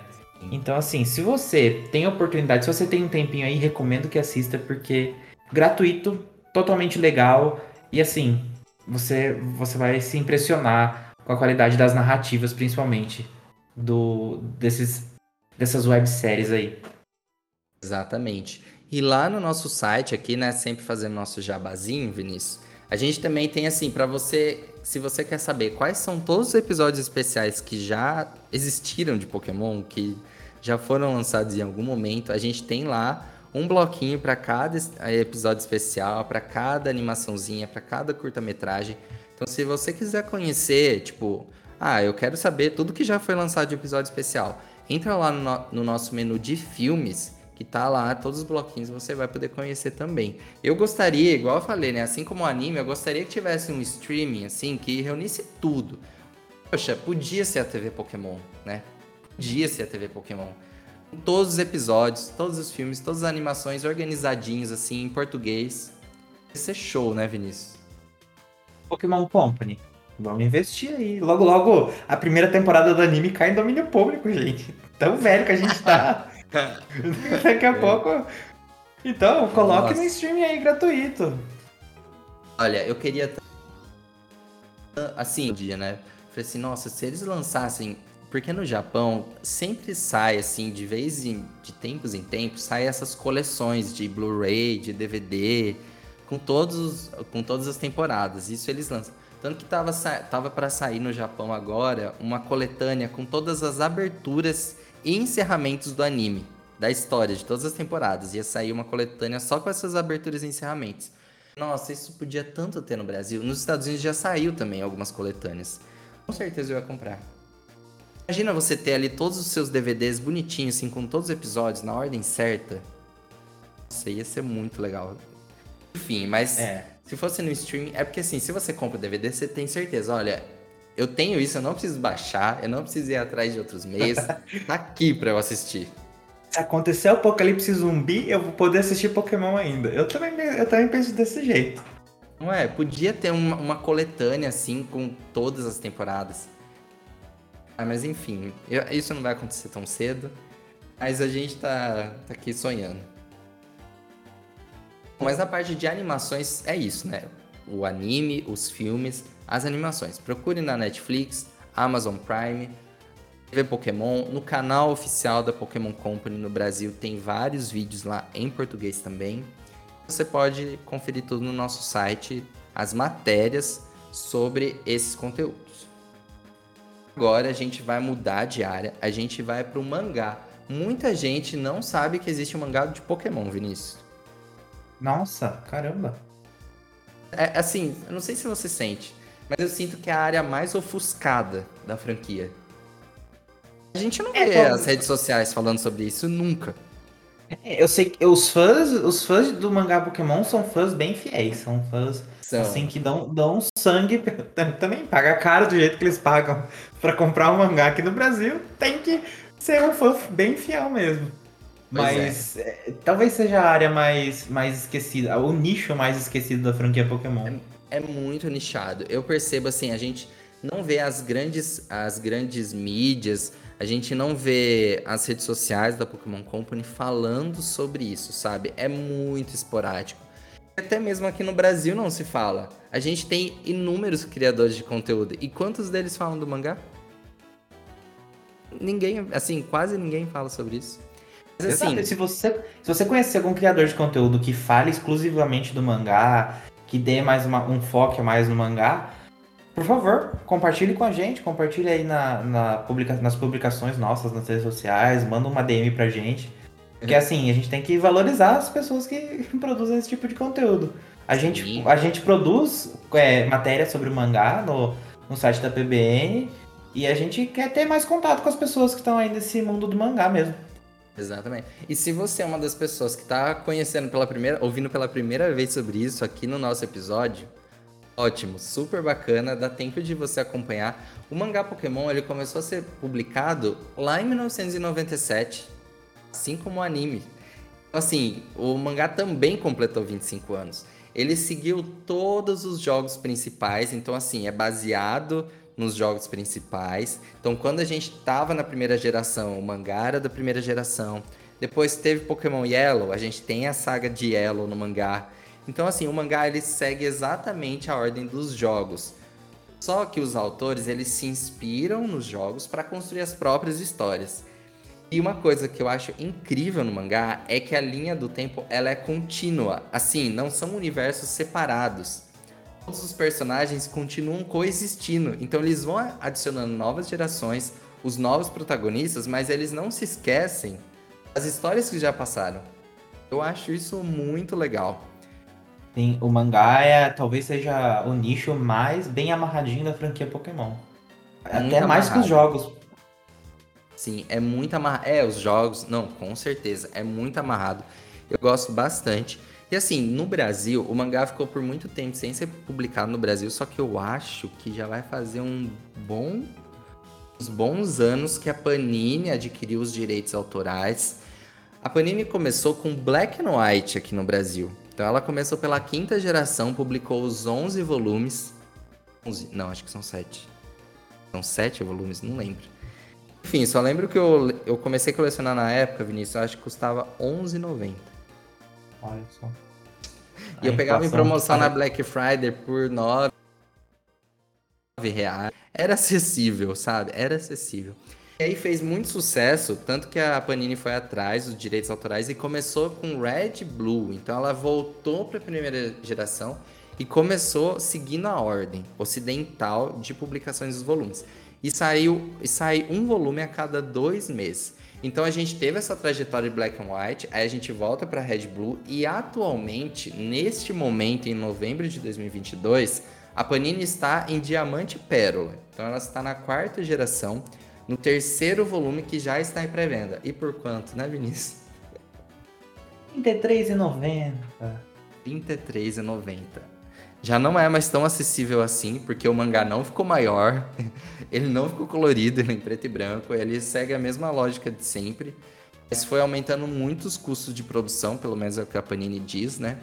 Então, assim, se você tem oportunidade, se você tem um tempinho aí, recomendo que assista, porque gratuito, totalmente legal, e assim, você, você vai se impressionar com a qualidade das narrativas, principalmente, do desses dessas webséries aí.
Exatamente. E lá no nosso site aqui, né, sempre fazendo nosso jabazinho, Vinícius, a gente também tem assim, para você se você quer saber quais são todos os episódios especiais que já existiram de Pokémon, que já foram lançados em algum momento, a gente tem lá um bloquinho para cada episódio especial, para cada animaçãozinha, para cada curta-metragem. Então, se você quiser conhecer, tipo, ah, eu quero saber tudo que já foi lançado de episódio especial, entra lá no, no nosso menu de filmes, que tá lá, todos os bloquinhos você vai poder conhecer também. Eu gostaria, igual eu falei, né, assim como o anime, eu gostaria que tivesse um streaming, assim, que reunisse tudo. Poxa, podia ser a TV Pokémon, né? Podia ser a TV Pokémon todos os episódios, todos os filmes, todas as animações organizadinhos, assim, em português. Isso é show, né, Vinícius?
Pokémon Company. Vamos investir aí. Logo, logo, a primeira temporada do anime cai em domínio público, gente. Tão velho que a gente tá. *laughs* Daqui a é. pouco. Então, coloque Nossa. no streaming aí gratuito.
Olha, eu queria. Assim, um dia, né? Falei assim, nossa, se eles lançassem porque no Japão sempre sai, assim, de vez em de tempos em tempos, sai essas coleções de Blu-ray, de DVD, com, todos, com todas as temporadas. Isso eles lançam. Tanto que tava, tava para sair no Japão agora uma coletânea com todas as aberturas e encerramentos do anime, da história, de todas as temporadas. Ia sair uma coletânea só com essas aberturas e encerramentos. Nossa, isso podia tanto ter no Brasil. Nos Estados Unidos já saiu também algumas coletâneas. Com certeza eu ia comprar. Imagina você ter ali todos os seus DVDs bonitinhos, assim, com todos os episódios na ordem certa. Isso ia ser muito legal. Enfim, mas é. Se fosse no streaming, é porque assim, se você compra o DVD, você tem certeza, olha, eu tenho isso, eu não preciso baixar, eu não preciso ir atrás de outros meios, *laughs* tá aqui pra eu assistir.
Se acontecer o apocalipse zumbi, eu vou poder assistir Pokémon ainda. Eu também, eu também penso desse jeito.
Não é? Podia ter uma, uma coletânea assim com todas as temporadas. Ah, mas enfim, eu, isso não vai acontecer tão cedo. Mas a gente tá, tá aqui sonhando. Mas a parte de animações é isso, né? O anime, os filmes, as animações. Procure na Netflix, Amazon Prime, TV Pokémon. No canal oficial da Pokémon Company no Brasil tem vários vídeos lá em português também. Você pode conferir tudo no nosso site, as matérias sobre esses conteúdos. Agora a gente vai mudar de área, a gente vai para o mangá. Muita gente não sabe que existe um mangá de Pokémon, Vinícius.
Nossa, caramba.
É assim, eu não sei se você sente, mas eu sinto que é a área mais ofuscada da franquia. A gente não é, vê as redes sociais falando sobre isso nunca.
É, eu sei que os fãs, os fãs do mangá Pokémon são fãs bã fiéis, são fãs são. assim que dão, dão sangue, *laughs* também paga caro do jeito que eles pagam para comprar um mangá aqui no Brasil, tem que ser um fã bem fiel mesmo. Pois Mas é. É, talvez seja a área mais, mais esquecida, o nicho mais esquecido da franquia Pokémon.
É, é muito nichado. Eu percebo assim, a gente não vê as grandes, as grandes mídias, a gente não vê as redes sociais da Pokémon Company falando sobre isso, sabe? É muito esporádico. Até mesmo aqui no Brasil não se fala. A gente tem inúmeros criadores de conteúdo. E quantos deles falam do mangá? Ninguém, assim, quase ninguém fala sobre isso.
Assim, se você, se você conhecer algum criador de conteúdo que fale exclusivamente do mangá, que dê mais uma, um foco mais no mangá, por favor, compartilhe com a gente, compartilhe aí na, na publica, nas publicações nossas nas redes sociais, manda uma DM pra gente. Porque uhum. assim, a gente tem que valorizar as pessoas que *laughs* produzem esse tipo de conteúdo. A gente, a gente produz é, matéria sobre o mangá no, no site da PBN e a gente quer ter mais contato com as pessoas que estão aí nesse mundo do mangá mesmo.
Exatamente. E se você é uma das pessoas que está conhecendo pela primeira, ouvindo pela primeira vez sobre isso aqui no nosso episódio, Ótimo, super bacana, dá tempo de você acompanhar. O mangá Pokémon ele começou a ser publicado lá em 1997, assim como o anime. Assim, o mangá também completou 25 anos. Ele seguiu todos os jogos principais, então assim, é baseado nos jogos principais. Então, quando a gente tava na primeira geração, o mangá era da primeira geração. Depois teve Pokémon Yellow, a gente tem a saga de Yellow no mangá. Então, assim, o mangá ele segue exatamente a ordem dos jogos. Só que os autores eles se inspiram nos jogos para construir as próprias histórias. E uma coisa que eu acho incrível no mangá é que a linha do tempo ela é contínua. Assim, não são universos separados. Todos os personagens continuam coexistindo. Então eles vão adicionando novas gerações, os novos protagonistas, mas eles não se esquecem das histórias que já passaram. Eu acho isso muito legal.
Sim, o mangá é, talvez seja o nicho mais bem amarradinho da franquia Pokémon. Até mais que os jogos.
Sim, é muito amarrado. É, os jogos, não, com certeza, é muito amarrado. Eu gosto bastante. E assim, no Brasil, o mangá ficou por muito tempo sem ser publicado no Brasil, só que eu acho que já vai fazer um bom uns bons anos que a Panini adquiriu os direitos autorais. A Panini começou com Black and White aqui no Brasil. Então ela começou pela quinta geração, publicou os 11 volumes. 11, não, acho que são 7. São 7 volumes, não lembro. Enfim, só lembro que eu, eu comecei a colecionar na época, Vinícius, eu acho que custava R$11,90.
Olha só.
E eu pegava em promoção na Black Friday por 9 reais. Era acessível, sabe? Era acessível. E aí fez muito sucesso, tanto que a Panini foi atrás dos direitos autorais e começou com Red Blue. Então ela voltou para a primeira geração e começou seguindo a ordem ocidental de publicações dos volumes. E saiu e sai um volume a cada dois meses. Então a gente teve essa trajetória de Black and White, aí a gente volta para Red Blue e atualmente, neste momento, em novembro de 2022, a Panini está em Diamante Pérola. Então ela está na quarta geração, no terceiro volume que já está em pré-venda. E por quanto, né, Vinícius?
R$33,90.
R$33,90 já não é mais tão acessível assim, porque o mangá não ficou maior, *laughs* ele não ficou colorido, *laughs* ele é em preto e branco, ele segue a mesma lógica de sempre. Mas foi aumentando muito os custos de produção, pelo menos é o que a Panini diz, né?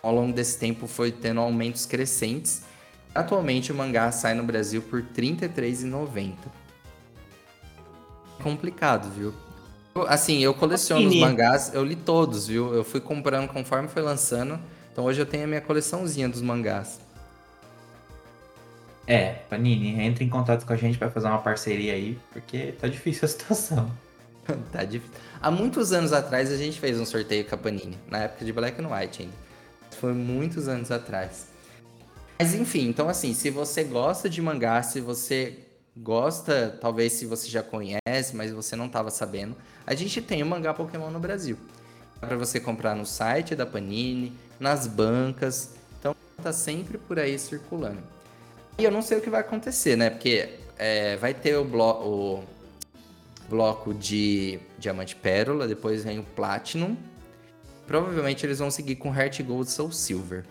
Ao longo desse tempo foi tendo aumentos crescentes. Atualmente o mangá sai no Brasil por R$ 33,90. Complicado, viu? Assim, eu coleciono os mangás, eu li todos, viu? Eu fui comprando conforme foi lançando. Então hoje eu tenho a minha coleçãozinha dos mangás.
É, Panini, entre em contato com a gente para fazer uma parceria aí, porque tá difícil a situação. *laughs*
tá difícil. Há muitos anos atrás a gente fez um sorteio com a Panini, na época de Black and White ainda. Foi muitos anos atrás. Mas enfim, então assim, se você gosta de mangá, se você gosta, talvez se você já conhece, mas você não estava sabendo, a gente tem o mangá Pokémon no Brasil. Para você comprar no site da Panini, nas bancas. Então tá sempre por aí circulando. E eu não sei o que vai acontecer, né? Porque é, vai ter o, blo o bloco de Diamante Pérola, depois vem o Platinum. Provavelmente eles vão seguir com Heart Gold Soul Silver.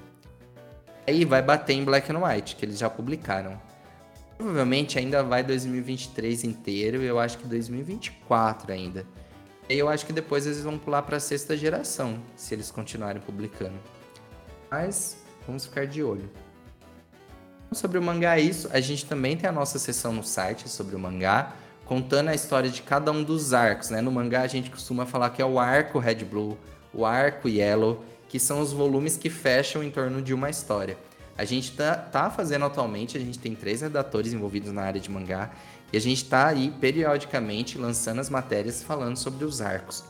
Aí vai bater em Black and White, que eles já publicaram. Provavelmente ainda vai 2023 inteiro, eu acho que 2024 ainda. E eu acho que depois eles vão pular para sexta geração, se eles continuarem publicando. Mas vamos ficar de olho. Sobre o mangá é isso, a gente também tem a nossa sessão no site sobre o mangá, contando a história de cada um dos arcos, né? No mangá a gente costuma falar que é o arco Red Blue, o arco Yellow, que são os volumes que fecham em torno de uma história. A gente tá, tá fazendo atualmente, a gente tem três redatores envolvidos na área de mangá, e a gente tá aí periodicamente lançando as matérias falando sobre os arcos.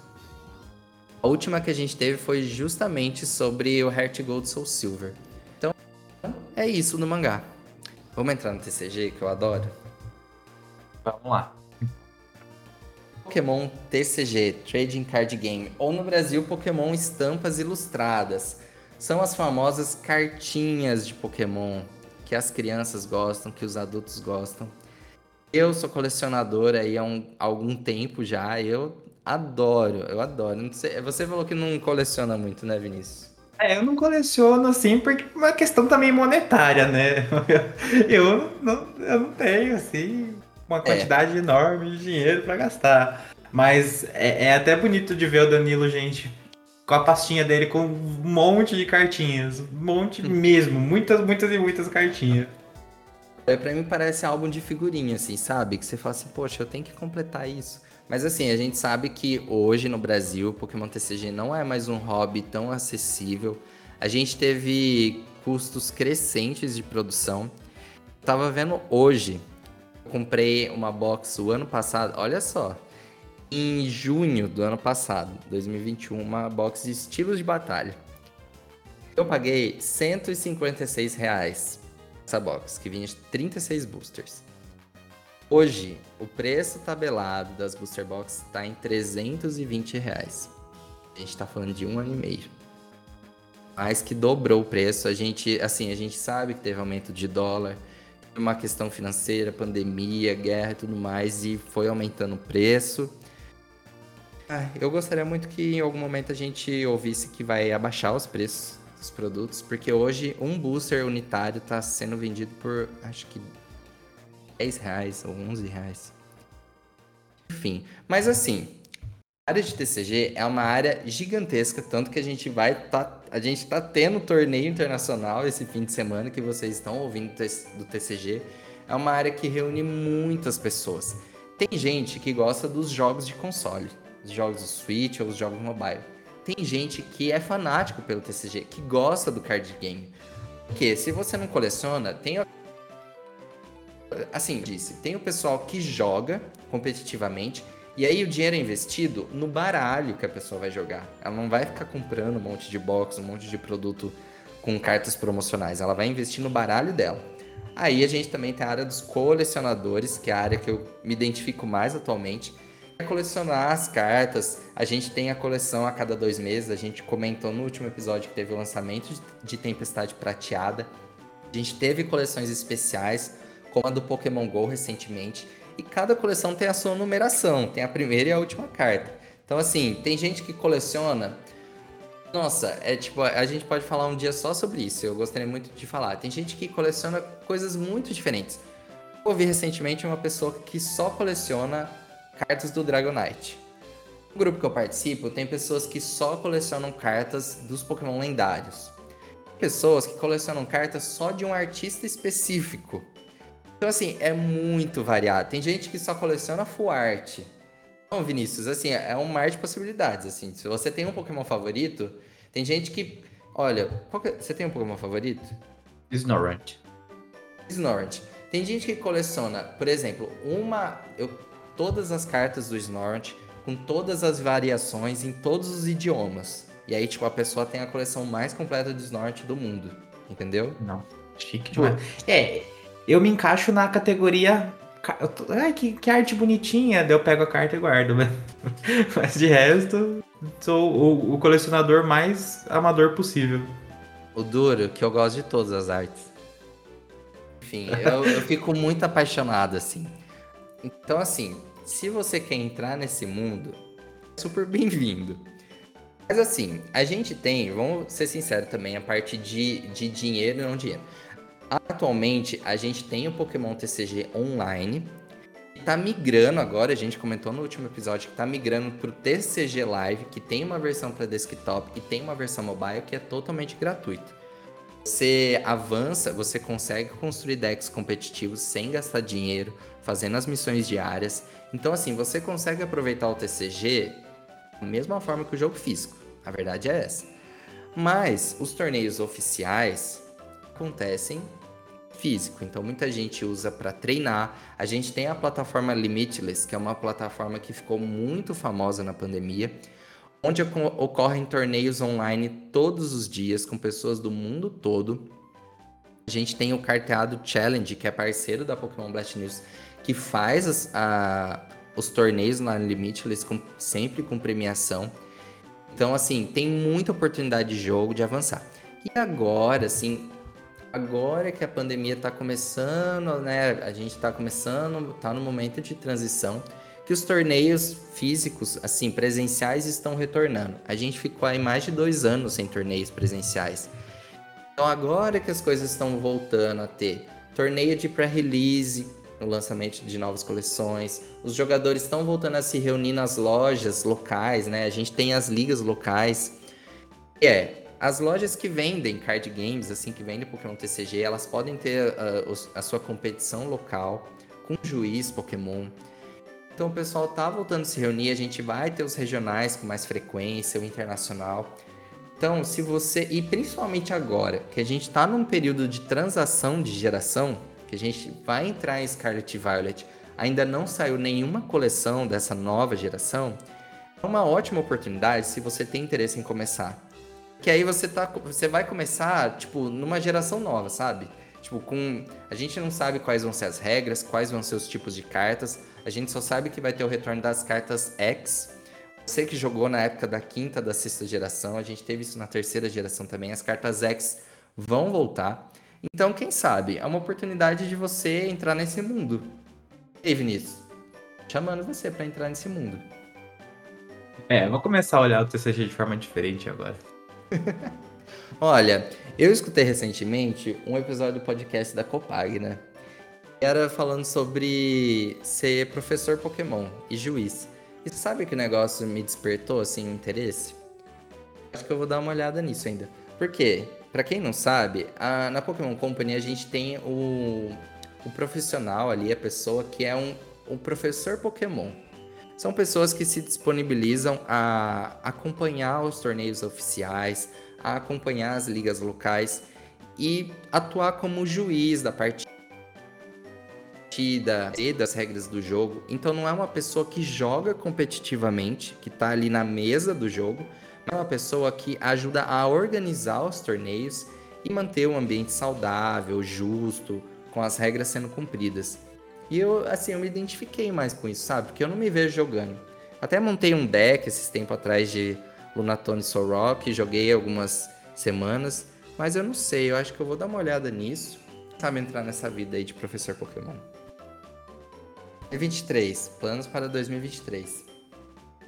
A última que a gente teve foi justamente sobre o Heart Gold Soul Silver. Então, é isso no mangá. Vamos entrar no TCG, que eu adoro?
Vamos lá.
Pokémon TCG, Trading Card Game, ou no Brasil, Pokémon Estampas Ilustradas. São as famosas cartinhas de Pokémon que as crianças gostam, que os adultos gostam. Eu sou colecionador aí há, um, há algum tempo já. Eu Adoro, eu adoro. Sei, você falou que não coleciona muito, né, Vinícius?
É, eu não coleciono assim porque é uma questão também monetária, né? *laughs* Eu não, eu não tenho, assim, uma é. quantidade é. enorme de dinheiro para gastar. Mas é, é, até bonito de ver o Danilo, gente, com a pastinha dele com um monte de cartinhas. Um monte hum. mesmo, muitas, muitas e muitas cartinhas.
É, pra mim parece álbum de figurinha, assim, sabe? Que você fala assim, poxa, eu tenho que completar isso. Mas assim, a gente sabe que hoje no Brasil, Pokémon TCG não é mais um hobby tão acessível. A gente teve custos crescentes de produção. Eu tava vendo hoje, eu comprei uma box o ano passado, olha só, em junho do ano passado, 2021, uma box de estilos de batalha. Eu paguei 156 reais essa box, que vinha de 36 boosters. Hoje, o preço tabelado das booster box está em 320 reais. A gente está falando de um ano e meio. Mais que dobrou o preço. A gente, assim, a gente sabe que teve aumento de dólar, uma questão financeira, pandemia, guerra e tudo mais, e foi aumentando o preço. Ah, eu gostaria muito que em algum momento a gente ouvisse que vai abaixar os preços dos produtos, porque hoje um booster unitário está sendo vendido por acho que 10 reais ou 11 reais. Enfim, mas assim, a área de TCG é uma área gigantesca, tanto que a gente vai tá, a gente tá tendo torneio internacional esse fim de semana que vocês estão ouvindo do TCG. É uma área que reúne muitas pessoas. Tem gente que gosta dos jogos de console, os jogos do Switch ou os jogos mobile. Tem gente que é fanático pelo TCG, que gosta do card game. Porque se você não coleciona, tem assim, disse, tem o pessoal que joga competitivamente e aí o dinheiro é investido no baralho que a pessoa vai jogar. Ela não vai ficar comprando um monte de box, um monte de produto com cartas promocionais. Ela vai investir no baralho dela. Aí a gente também tem a área dos colecionadores, que é a área que eu me identifico mais atualmente. É colecionar as cartas. A gente tem a coleção a cada dois meses. A gente comentou no último episódio que teve o lançamento de Tempestade Prateada. A gente teve coleções especiais como a do Pokémon GO recentemente. E cada coleção tem a sua numeração, tem a primeira e a última carta. Então, assim, tem gente que coleciona. Nossa, é tipo, a gente pode falar um dia só sobre isso. Eu gostaria muito de falar. Tem gente que coleciona coisas muito diferentes. Eu ouvi recentemente uma pessoa que só coleciona cartas do Dragonite. No grupo que eu participo, tem pessoas que só colecionam cartas dos Pokémon lendários. Pessoas que colecionam cartas só de um artista específico. Então, assim, é muito variado. Tem gente que só coleciona full art. Então, Vinícius, assim, é um mar de possibilidades, assim. Se você tem um Pokémon favorito, tem gente que... Olha, que... você tem um Pokémon favorito?
Snorant.
Snorant. Tem gente que coleciona, por exemplo, uma... Eu... Todas as cartas do Snorant, com todas as variações em todos os idiomas. E aí, tipo, a pessoa tem a coleção mais completa do Snorant do mundo. Entendeu?
Não. Chique demais. É, eu me encaixo na categoria. Ai, que, que arte bonitinha. Daí eu pego a carta e guardo. *laughs* Mas de resto, sou o, o colecionador mais amador possível.
O duro, que eu gosto de todas as artes. Enfim, eu, eu fico muito apaixonado, assim. Então, assim, se você quer entrar nesse mundo, é super bem-vindo. Mas assim, a gente tem, vamos ser sinceros também, a parte de, de dinheiro e não dinheiro. Atualmente, a gente tem o Pokémon TCG online. Tá migrando agora, a gente comentou no último episódio que tá migrando pro TCG Live, que tem uma versão para desktop e tem uma versão mobile que é totalmente gratuito. Você avança, você consegue construir decks competitivos sem gastar dinheiro, fazendo as missões diárias. Então, assim, você consegue aproveitar o TCG da mesma forma que o jogo físico. A verdade é essa. Mas os torneios oficiais acontecem físico. Então muita gente usa para treinar. A gente tem a plataforma Limitless, que é uma plataforma que ficou muito famosa na pandemia, onde ocorrem torneios online todos os dias com pessoas do mundo todo. A gente tem o Carteado Challenge, que é parceiro da Pokémon Blast News, que faz as, a, os torneios na Limitless com, sempre com premiação. Então, assim, tem muita oportunidade de jogo, de avançar. E agora, assim, agora que a pandemia está começando, né? A gente está começando, está no momento de transição, que os torneios físicos, assim, presenciais estão retornando. A gente ficou aí mais de dois anos sem torneios presenciais. Então agora que as coisas estão voltando a ter torneio de pré-release, no lançamento de novas coleções, os jogadores estão voltando a se reunir nas lojas locais, né? A gente tem as ligas locais. É, as lojas que vendem card games, assim, que vendem Pokémon TCG, elas podem ter uh, a sua competição local com juiz Pokémon. Então o pessoal tá voltando a se reunir, a gente vai ter os regionais com mais frequência, o internacional. Então, se você, e principalmente agora, que a gente está num período de transação de geração, que a gente vai entrar em Scarlet Violet, ainda não saiu nenhuma coleção dessa nova geração, é uma ótima oportunidade se você tem interesse em começar que aí você tá. Você vai começar, tipo, numa geração nova, sabe? Tipo, com. A gente não sabe quais vão ser as regras, quais vão ser os tipos de cartas. A gente só sabe que vai ter o retorno das cartas X. Você que jogou na época da quinta, da sexta geração, a gente teve isso na terceira geração também. As cartas X vão voltar. Então, quem sabe? É uma oportunidade de você entrar nesse mundo. E aí, Vinícius? Chamando você para entrar nesse mundo.
É, vou começar a olhar o TCG de forma diferente agora. *laughs*
Olha, eu escutei recentemente um episódio do podcast da Copag, né? Era falando sobre ser professor Pokémon e juiz. E sabe que o negócio me despertou, assim, um interesse? Acho que eu vou dar uma olhada nisso ainda. Por quê? Pra quem não sabe, a, na Pokémon Company a gente tem o, o profissional ali, a pessoa que é um, um professor Pokémon. São pessoas que se disponibilizam a acompanhar os torneios oficiais, a acompanhar as ligas locais e atuar como juiz da partida e das regras do jogo. Então não é uma pessoa que joga competitivamente, que está ali na mesa do jogo, é uma pessoa que ajuda a organizar os torneios e manter um ambiente saudável, justo, com as regras sendo cumpridas. E eu, assim, eu me identifiquei mais com isso, sabe? Porque eu não me vejo jogando. Até montei um deck esses tempos atrás de Lunatone Sorok, joguei algumas semanas, mas eu não sei, eu acho que eu vou dar uma olhada nisso, sabe? Entrar nessa vida aí de professor Pokémon. 2023, planos para 2023.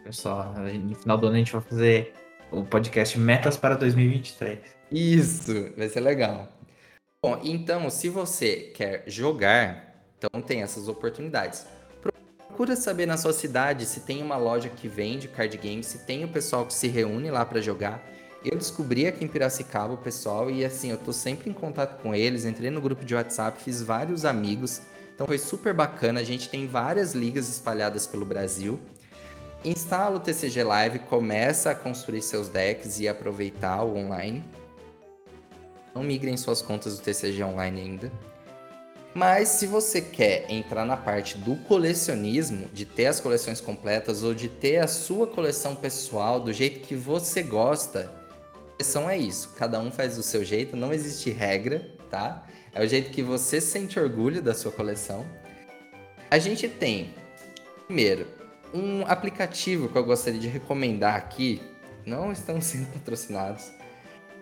Pessoal, no final do ano a gente vai fazer o podcast Metas para 2023.
Isso, vai ser legal. Bom, então, se você quer jogar, então tem essas oportunidades. Procura saber na sua cidade se tem uma loja que vende card games, se tem o pessoal que se reúne lá para jogar. Eu descobri aqui em Piracicaba o pessoal e assim, eu tô sempre em contato com eles, entrei no grupo de WhatsApp, fiz vários amigos. Então foi super bacana, a gente tem várias ligas espalhadas pelo Brasil. Instala o TCG Live, começa a construir seus decks e aproveitar o online. Não migrem suas contas do TCG online ainda. Mas se você quer entrar na parte do colecionismo, de ter as coleções completas ou de ter a sua coleção pessoal do jeito que você gosta, a coleção é isso. Cada um faz do seu jeito, não existe regra, tá? É o jeito que você sente orgulho da sua coleção. A gente tem, primeiro, um aplicativo que eu gostaria de recomendar aqui. Não estão *laughs* sendo patrocinados,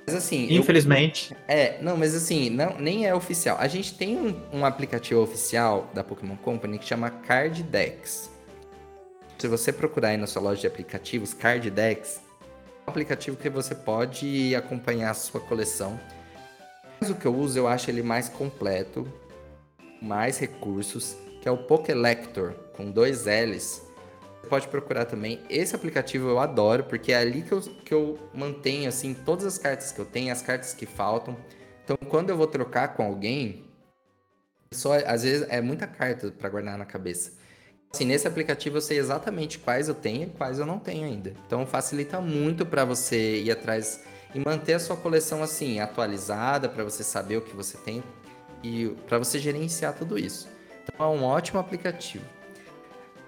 mas assim.
Infelizmente.
Eu... É, não, mas assim, não, nem é oficial. A gente tem um, um aplicativo oficial da Pokémon Company que chama Card Decks. Se você procurar aí na sua loja de aplicativos, Card Decks, é um aplicativo que você pode acompanhar a sua coleção. Mas o que eu uso, eu acho ele mais completo, mais recursos, que é o Pokélector, com dois L's pode procurar também. Esse aplicativo eu adoro, porque é ali que eu, que eu mantenho, assim, todas as cartas que eu tenho, as cartas que faltam. Então, quando eu vou trocar com alguém, só, às vezes é muita carta para guardar na cabeça. Assim, nesse aplicativo eu sei exatamente quais eu tenho e quais eu não tenho ainda. Então, facilita muito para você ir atrás e manter a sua coleção, assim, atualizada, para você saber o que você tem e para você gerenciar tudo isso. Então, é um ótimo aplicativo.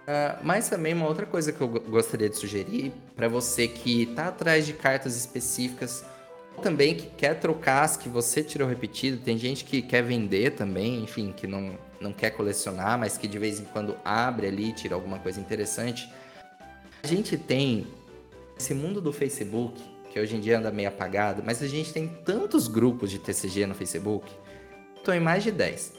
Uh, mas também uma outra coisa que eu gostaria de sugerir para você que está atrás de cartas específicas ou também que quer trocar as que você tirou repetido, tem gente que quer vender também, enfim, que não, não quer colecionar, mas que de vez em quando abre ali e tira alguma coisa interessante. A gente tem esse mundo do Facebook, que hoje em dia anda meio apagado, mas a gente tem tantos grupos de TCG no Facebook, estou em mais de 10.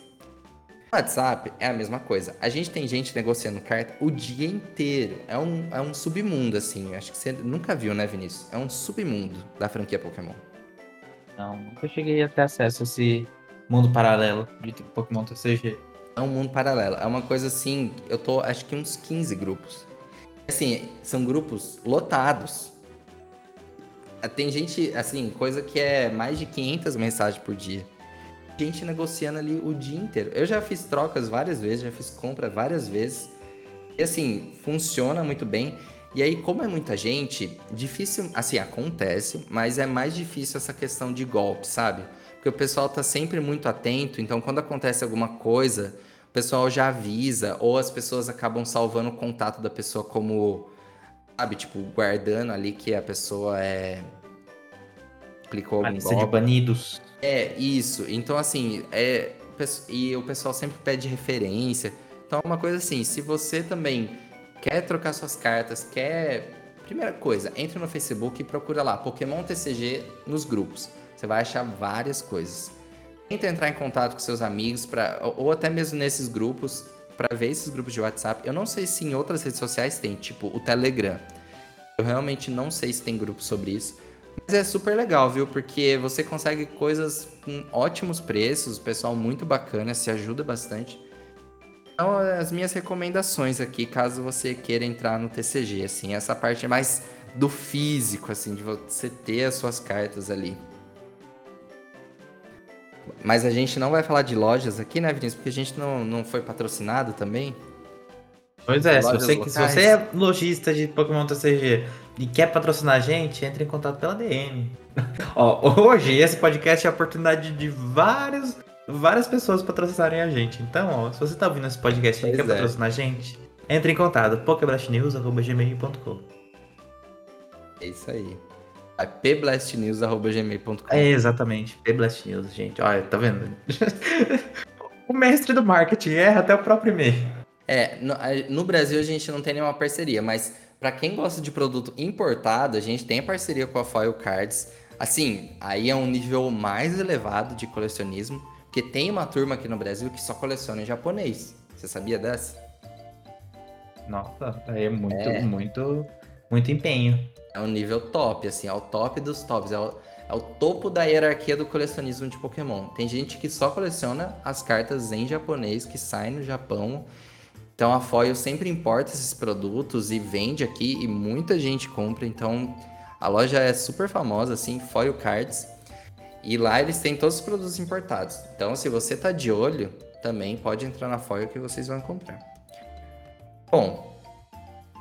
WhatsApp é a mesma coisa. A gente tem gente negociando carta o dia inteiro. É um, é um submundo, assim. Acho que você nunca viu, né, Vinícius? É um submundo da franquia Pokémon.
Não, nunca cheguei a ter acesso a esse mundo paralelo de Pokémon TCG.
É um mundo paralelo. É uma coisa assim, eu tô acho que uns 15 grupos. Assim, são grupos lotados. Tem gente, assim, coisa que é mais de 500 mensagens por dia gente negociando ali o dia inteiro. Eu já fiz trocas várias vezes, já fiz compra várias vezes. E assim, funciona muito bem. E aí, como é muita gente, difícil, assim, acontece, mas é mais difícil essa questão de golpe, sabe? Porque o pessoal tá sempre muito atento, então quando acontece alguma coisa, o pessoal já avisa, ou as pessoas acabam salvando o contato da pessoa como, sabe, tipo, guardando ali que a pessoa é aplicou algum
lista
golpe.
de banidos.
É, isso. Então, assim, é, e o pessoal sempre pede referência. Então, é uma coisa assim, se você também quer trocar suas cartas, quer. Primeira coisa, entre no Facebook e procura lá Pokémon TCG nos grupos. Você vai achar várias coisas. Tenta entrar em contato com seus amigos, pra, ou até mesmo nesses grupos, para ver esses grupos de WhatsApp. Eu não sei se em outras redes sociais tem, tipo o Telegram. Eu realmente não sei se tem grupo sobre isso. Mas é super legal, viu? Porque você consegue coisas com ótimos preços, pessoal muito bacana, se ajuda bastante. Então, as minhas recomendações aqui, caso você queira entrar no TCG, assim, essa parte mais do físico, assim, de você ter as suas cartas ali. Mas a gente não vai falar de lojas aqui, né, Vinícius? Porque a gente não, não foi patrocinado também.
Pois é, se você, se você, é lojista de Pokémon TCG e quer patrocinar a gente, entre em contato pela DM. *laughs* Ó, hoje esse podcast é a oportunidade de vários, várias pessoas patrocinarem a gente. Então, ó, se você tá ouvindo esse podcast e quer é. patrocinar a gente, entre em contato pokeblastnews.gmail.com
É isso aí. É pblastnews.gmail.com
É exatamente, pblastnews, gente. Olha, tá vendo? *laughs* o mestre do marketing erra até o próprio e-mail.
É, no, no, Brasil a gente não tem nenhuma parceria, mas para quem gosta de produto importado, a gente tem parceria com a Foil Cards. Assim, aí é um nível mais elevado de colecionismo, porque tem uma turma aqui no Brasil que só coleciona em japonês. Você sabia dessa?
Nossa, aí é muito, é. muito, muito empenho.
É um nível top, assim, é o top dos tops, é o, é o topo da hierarquia do colecionismo de Pokémon. Tem gente que só coleciona as cartas em japonês que saem no Japão então a Foil sempre importa esses produtos e vende aqui e muita gente compra. Então a loja é super famosa, assim, Foil Cards. E lá eles têm todos os produtos importados. Então se você tá de olho, também pode entrar na Foil que vocês vão encontrar. Bom,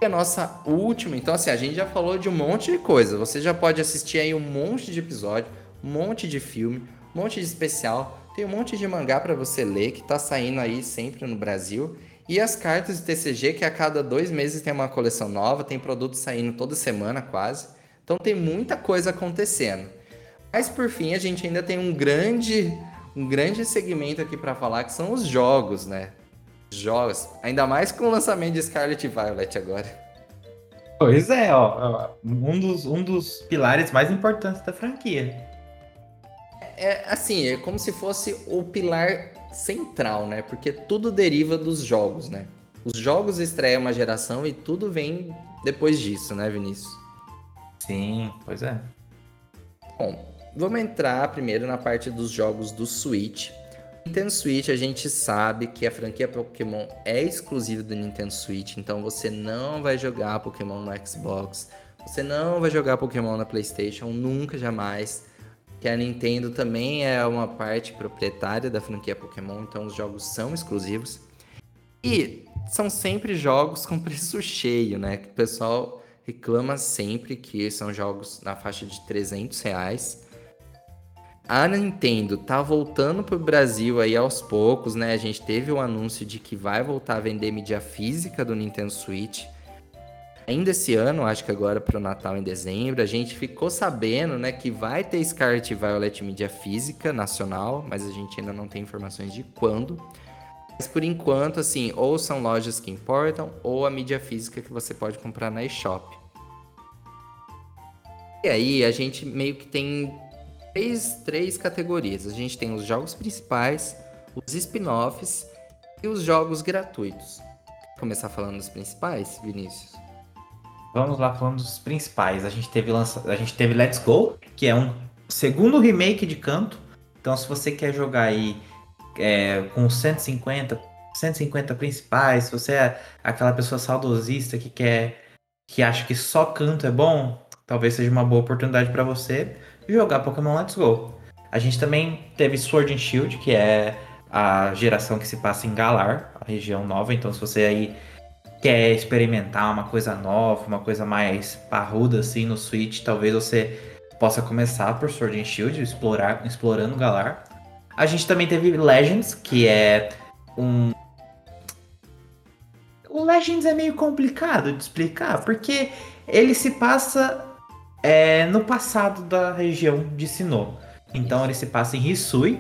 a nossa última. Então, assim, a gente já falou de um monte de coisa. Você já pode assistir aí um monte de episódio, um monte de filme, um monte de especial. Tem um monte de mangá para você ler que tá saindo aí sempre no Brasil. E as cartas de TCG, que a cada dois meses tem uma coleção nova, tem produto saindo toda semana quase. Então tem muita coisa acontecendo. Mas por fim, a gente ainda tem um grande, um grande segmento aqui para falar, que são os jogos, né? Jogos. Ainda mais com o lançamento de Scarlet Violet agora.
Pois é, ó. Um dos, um dos pilares mais importantes da franquia.
É assim, é como se fosse o pilar central, né? Porque tudo deriva dos jogos, né? Os jogos estreiam uma geração e tudo vem depois disso, né, Vinícius?
Sim, pois é.
Bom, vamos entrar primeiro na parte dos jogos do Switch. Nintendo Switch, a gente sabe que a franquia Pokémon é exclusiva do Nintendo Switch, então você não vai jogar Pokémon no Xbox, você não vai jogar Pokémon na PlayStation, nunca, jamais que a Nintendo também é uma parte proprietária da franquia Pokémon, então os jogos são exclusivos. E são sempre jogos com *laughs* preço cheio, né? O pessoal reclama sempre que são jogos na faixa de 300 reais. A Nintendo tá voltando pro Brasil aí aos poucos, né? A gente teve o anúncio de que vai voltar a vender mídia física do Nintendo Switch ainda esse ano, acho que agora para o Natal em dezembro, a gente ficou sabendo, né, que vai ter Scarlet Violet mídia física nacional, mas a gente ainda não tem informações de quando. Mas por enquanto, assim, ou são lojas que importam, ou a mídia física que você pode comprar na eShop. E aí a gente meio que tem três, três categorias. A gente tem os jogos principais, os spin-offs e os jogos gratuitos. Começar falando dos principais, Vinícius?
Vamos lá falando dos principais. A gente teve lança... a gente teve Let's Go, que é um segundo remake de canto. Então, se você quer jogar aí é, com 150, 150 principais, se você é aquela pessoa saudosista que quer que acha que só canto é bom, talvez seja uma boa oportunidade para você jogar Pokémon Let's Go. A gente também teve Sword and Shield, que é a geração que se passa em Galar, a região nova. Então, se você aí quer experimentar uma coisa nova, uma coisa mais parruda assim no Switch, talvez você possa começar por Sword and Shield, explorar, explorando Galar. A gente também teve Legends, que é um o Legends é meio complicado de explicar, porque ele se passa é no passado da região de Sinnoh. Então ele se passa em Hisui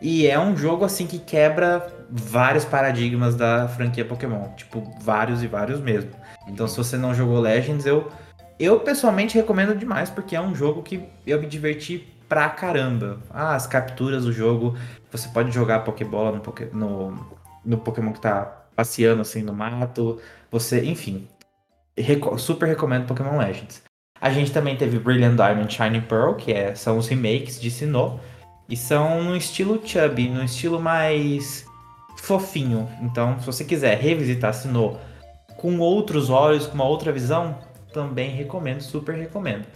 e é um jogo assim que quebra vários paradigmas da franquia Pokémon, tipo vários e vários mesmo. Então se você não jogou Legends, eu eu pessoalmente recomendo demais porque é um jogo que eu me diverti pra caramba. Ah, as capturas do jogo, você pode jogar Pokébola no, Poké, no, no Pokémon que tá passeando assim no mato, você, enfim, super recomendo Pokémon Legends. A gente também teve Brilliant Diamond Shining Pearl, que é, são os remakes de Sinnoh. E são no estilo chubby, no estilo mais fofinho. Então, se você quiser revisitar Sinnoh com outros olhos, com uma outra visão, também recomendo, super recomendo.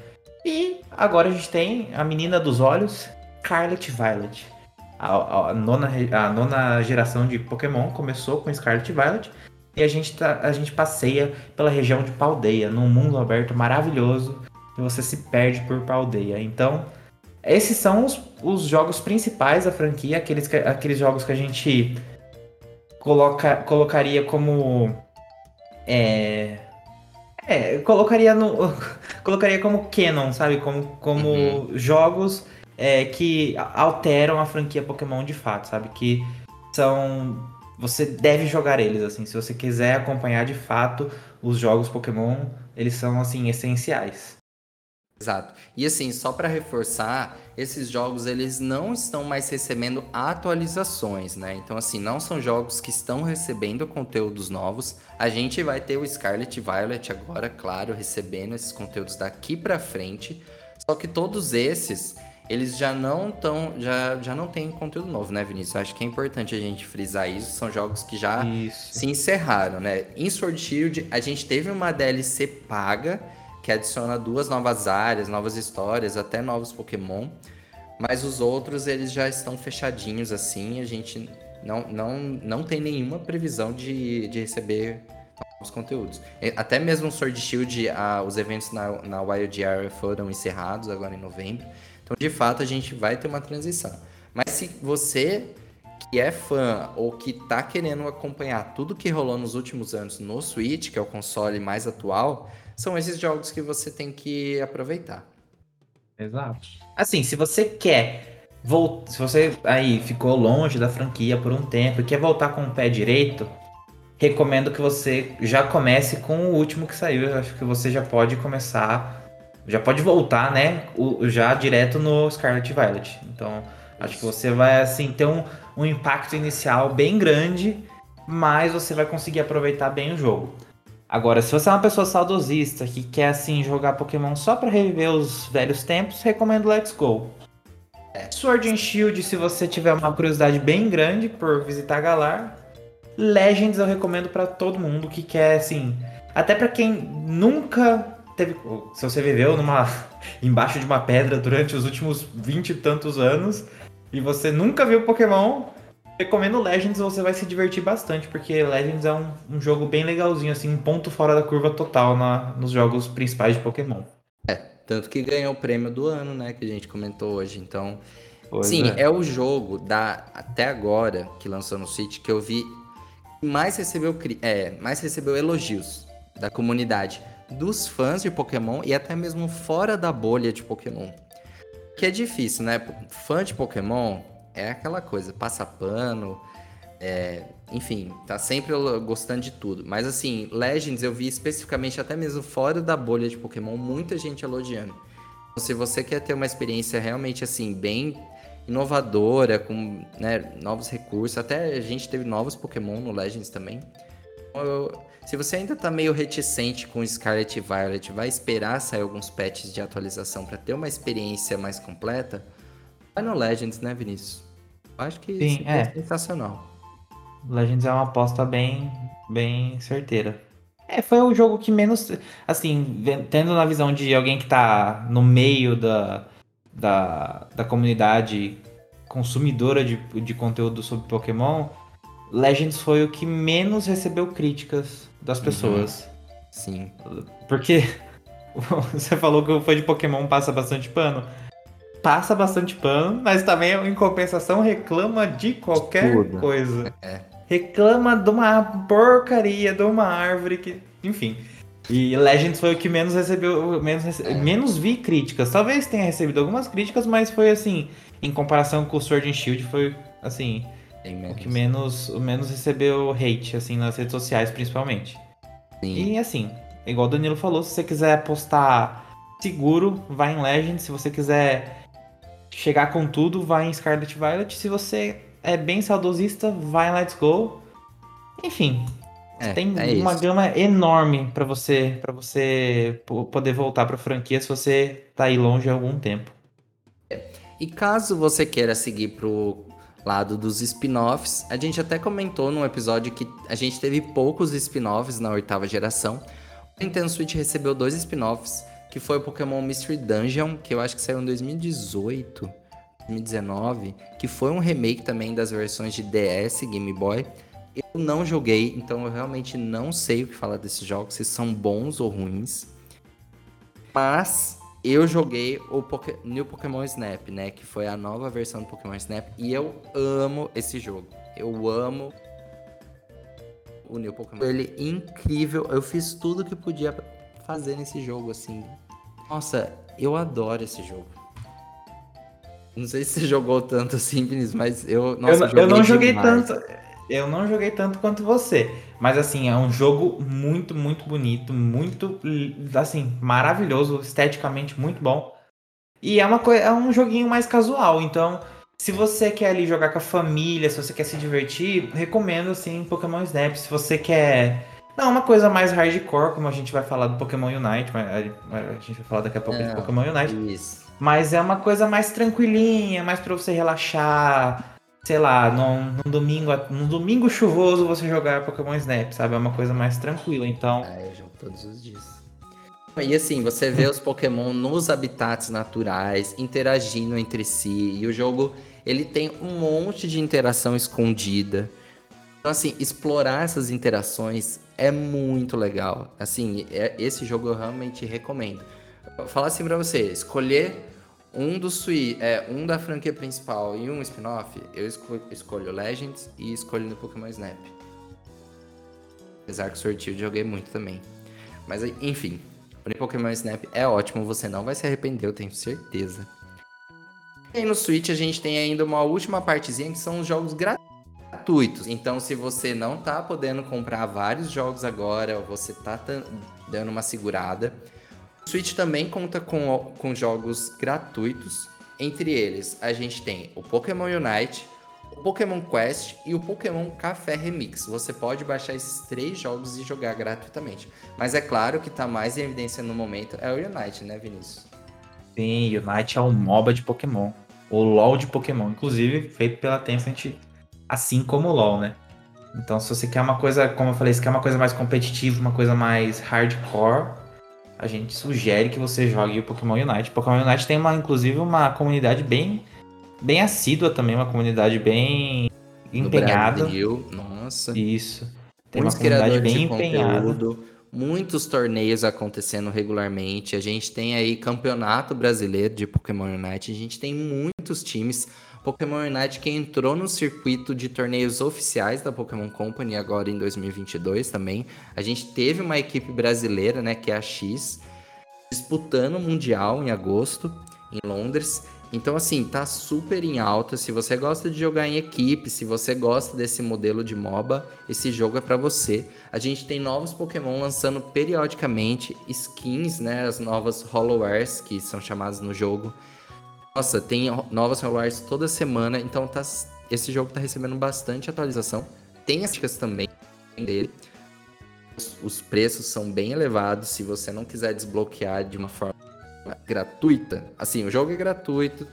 E agora a gente tem a menina dos olhos, Scarlet Violet. A, a, nona, a nona geração de Pokémon começou com Scarlet Violet e a gente, tá, a gente passeia pela região de Paldeia, num mundo aberto maravilhoso, e você se perde por Paldeia. Então, esses são os, os jogos principais da franquia, aqueles, aqueles jogos que a gente coloca, colocaria como. É, é, colocaria no. *laughs* colocaria como canon, sabe? Como, como uhum. jogos é, que alteram a franquia Pokémon de fato, sabe? Que são você deve jogar eles, assim, se você quiser acompanhar de fato os jogos Pokémon, eles são, assim, essenciais.
Exato. E assim, só para reforçar, esses jogos eles não estão mais recebendo atualizações, né? Então assim, não são jogos que estão recebendo conteúdos novos. A gente vai ter o Scarlet Violet agora, claro, recebendo esses conteúdos daqui para frente. Só que todos esses eles já não estão, já, já não tem conteúdo novo, né, Vinícius? Acho que é importante a gente frisar isso. São jogos que já isso. se encerraram, né? Em Sword Shield, a gente teve uma DLC paga que adiciona duas novas áreas, novas histórias, até novos Pokémon. Mas os outros, eles já estão fechadinhos assim. A gente não, não, não tem nenhuma previsão de, de receber novos conteúdos. Até mesmo Sword Shield, ah, os eventos na, na Wild Area foram encerrados agora em novembro. Então, de fato, a gente vai ter uma transição. Mas se você que é fã ou que está querendo acompanhar tudo que rolou nos últimos anos no Switch, que é o console mais atual, são esses jogos que você tem que aproveitar.
Exato. Assim, se você quer voltar, se você aí ficou longe da franquia por um tempo e quer voltar com o pé direito, recomendo que você já comece com o último que saiu. Eu acho que você já pode começar já pode voltar, né? O, já direto no Scarlet Violet. Então, acho que você vai assim ter um, um impacto inicial bem grande, mas você vai conseguir aproveitar bem o jogo. Agora, se você é uma pessoa saudosista que quer assim jogar Pokémon só para reviver os velhos tempos, recomendo Let's Go. É. Sword and Shield, se você tiver uma curiosidade bem grande por visitar Galar. Legends eu recomendo para todo mundo que quer assim, até para quem nunca teve. Se você viveu numa. *laughs* embaixo de uma pedra durante os últimos vinte e tantos anos e você nunca viu Pokémon, recomendo Legends, você vai se divertir bastante, porque Legends é um, um jogo bem legalzinho, assim, um ponto fora da curva total na, nos jogos principais de Pokémon.
É, tanto que ganhou o prêmio do ano, né, que a gente comentou hoje. Então, pois sim, é. é. o jogo da até agora que lançou no Switch que eu vi mais recebeu é, mais recebeu elogios da comunidade dos fãs de Pokémon e até mesmo fora da bolha de Pokémon. Que é difícil, né? Fã de Pokémon é aquela coisa, passa pano, é, enfim, tá sempre gostando de tudo. Mas assim, Legends eu vi especificamente até mesmo fora da bolha de Pokémon, muita gente elogiando. Então, se você quer ter uma experiência realmente assim, bem inovadora, com né, novos recursos, até a gente teve novos Pokémon no Legends também. Então, eu, se você ainda tá meio reticente com Scarlet Violet, vai esperar sair alguns patches de atualização para ter uma experiência mais completa, vai no Legends, né, Vinícius? Acho que
Sim, é. é
sensacional.
Legends é uma aposta bem, bem certeira. É, foi o jogo que menos. Assim, tendo na visão de alguém que tá no meio da, da, da comunidade consumidora de, de conteúdo sobre Pokémon, Legends foi o que menos recebeu críticas das uhum. pessoas. Uhum.
Sim.
Porque *laughs* você falou que o fã de Pokémon passa bastante pano. Passa bastante pano, mas também em compensação reclama de qualquer Tudo. coisa. É. Reclama de uma porcaria, de uma árvore que. Enfim. E Legends foi o que menos recebeu, menos, rece... é. menos vi críticas. Talvez tenha recebido algumas críticas, mas foi assim, em comparação com o Sword and Shield, foi assim, o que menos, o menos recebeu hate assim nas redes sociais, principalmente. Sim. E assim, igual o Danilo falou, se você quiser apostar seguro, vai em Legends. Se você quiser chegar com tudo, vai em Scarlet Violet. Se você é bem saudosista, vai em Let's Go. Enfim, é, tem é uma isso. gama enorme para você para você poder voltar para a franquia se você tá aí longe há algum tempo.
E caso você queira seguir pro lado dos spin-offs, a gente até comentou num episódio que a gente teve poucos spin-offs na oitava geração. O Nintendo Switch recebeu dois spin-offs, que foi o Pokémon Mystery Dungeon, que eu acho que saiu em 2018, 2019, que foi um remake também das versões de DS, Game Boy. Eu não joguei, então eu realmente não sei o que falar desses jogos, se são bons ou ruins. Mas eu joguei o Poké New Pokémon Snap, né? Que foi a nova versão do Pokémon Snap. E eu amo esse jogo. Eu amo o New Pokémon. Ele é incrível. Eu fiz tudo que podia fazer nesse jogo, assim. Nossa, eu adoro esse jogo. Não sei se você *laughs* jogou tanto assim, Vinícius, mas eu.
Nossa, eu, eu não joguei demais. tanto. Eu não joguei tanto quanto você. Mas assim, é um jogo muito, muito bonito, muito assim, maravilhoso, esteticamente muito bom. E é uma é um joguinho mais casual, então se você quer ali jogar com a família, se você quer se divertir, recomendo assim Pokémon Snap. Se você quer não, uma coisa mais hardcore, como a gente vai falar do Pokémon Unite, mas a gente vai falar daqui a pouco é, de Pokémon Unite. Isso. Mas é uma coisa mais tranquilinha, mais para você relaxar. Sei lá, num, num, domingo, num domingo chuvoso você jogar Pokémon Snap, sabe? É uma coisa mais tranquila, então.
É, eu jogo todos os dias. E assim, você vê os Pokémon nos habitats naturais, interagindo entre si. E o jogo, ele tem um monte de interação escondida. Então, assim, explorar essas interações é muito legal. Assim, é, esse jogo eu realmente recomendo. Vou falar assim pra você, escolher um do Sui, é, um da franquia principal e um spin-off, eu escolho, escolho Legends e escolho no Pokémon Snap. Apesar que o sorteio eu joguei muito também. Mas enfim, o Pokémon Snap é ótimo, você não vai se arrepender, eu tenho certeza. E no Switch a gente tem ainda uma última partezinha que são os jogos gratuitos gratuitos. Então, se você não tá podendo comprar vários jogos agora, ou você tá dando uma segurada, o Switch também conta com, com jogos gratuitos. Entre eles, a gente tem o Pokémon Unite, o Pokémon Quest e o Pokémon Café Remix. Você pode baixar esses três jogos e jogar gratuitamente. Mas é claro que tá mais em evidência no momento é o Unite, né, Vinícius?
Sim, Unite é um MOBA de Pokémon. O LoL de Pokémon, inclusive feito pela Tencent assim como o LoL, né? Então, se você quer uma coisa, como eu falei, se quer uma coisa mais competitiva, uma coisa mais hardcore, a gente sugere que você jogue o Pokémon Unite. Pokémon Unite tem uma, inclusive, uma comunidade bem, bem assídua também, uma comunidade bem empenhada.
No Brasil, nossa.
Isso.
Tem Muitos uma comunidade bem empenhada. Conteúdo, muitos torneios acontecendo regularmente. A gente tem aí campeonato brasileiro de Pokémon Unite. A gente tem muitos times Pokémon Unite que entrou no circuito de torneios oficiais da Pokémon Company agora em 2022 também. A gente teve uma equipe brasileira, né, que é a X, disputando o Mundial em agosto em Londres. Então, assim, tá super em alta. Se você gosta de jogar em equipe, se você gosta desse modelo de MOBA, esse jogo é para você. A gente tem novos Pokémon lançando periodicamente, skins, né? As novas Hollowares, que são chamadas no jogo. Nossa, tem novos celulares toda semana, então tá, esse jogo tá recebendo bastante atualização. Tem as dicas também dele. Os, os preços são bem elevados. Se você não quiser desbloquear de uma forma gratuita, assim, o jogo é gratuito.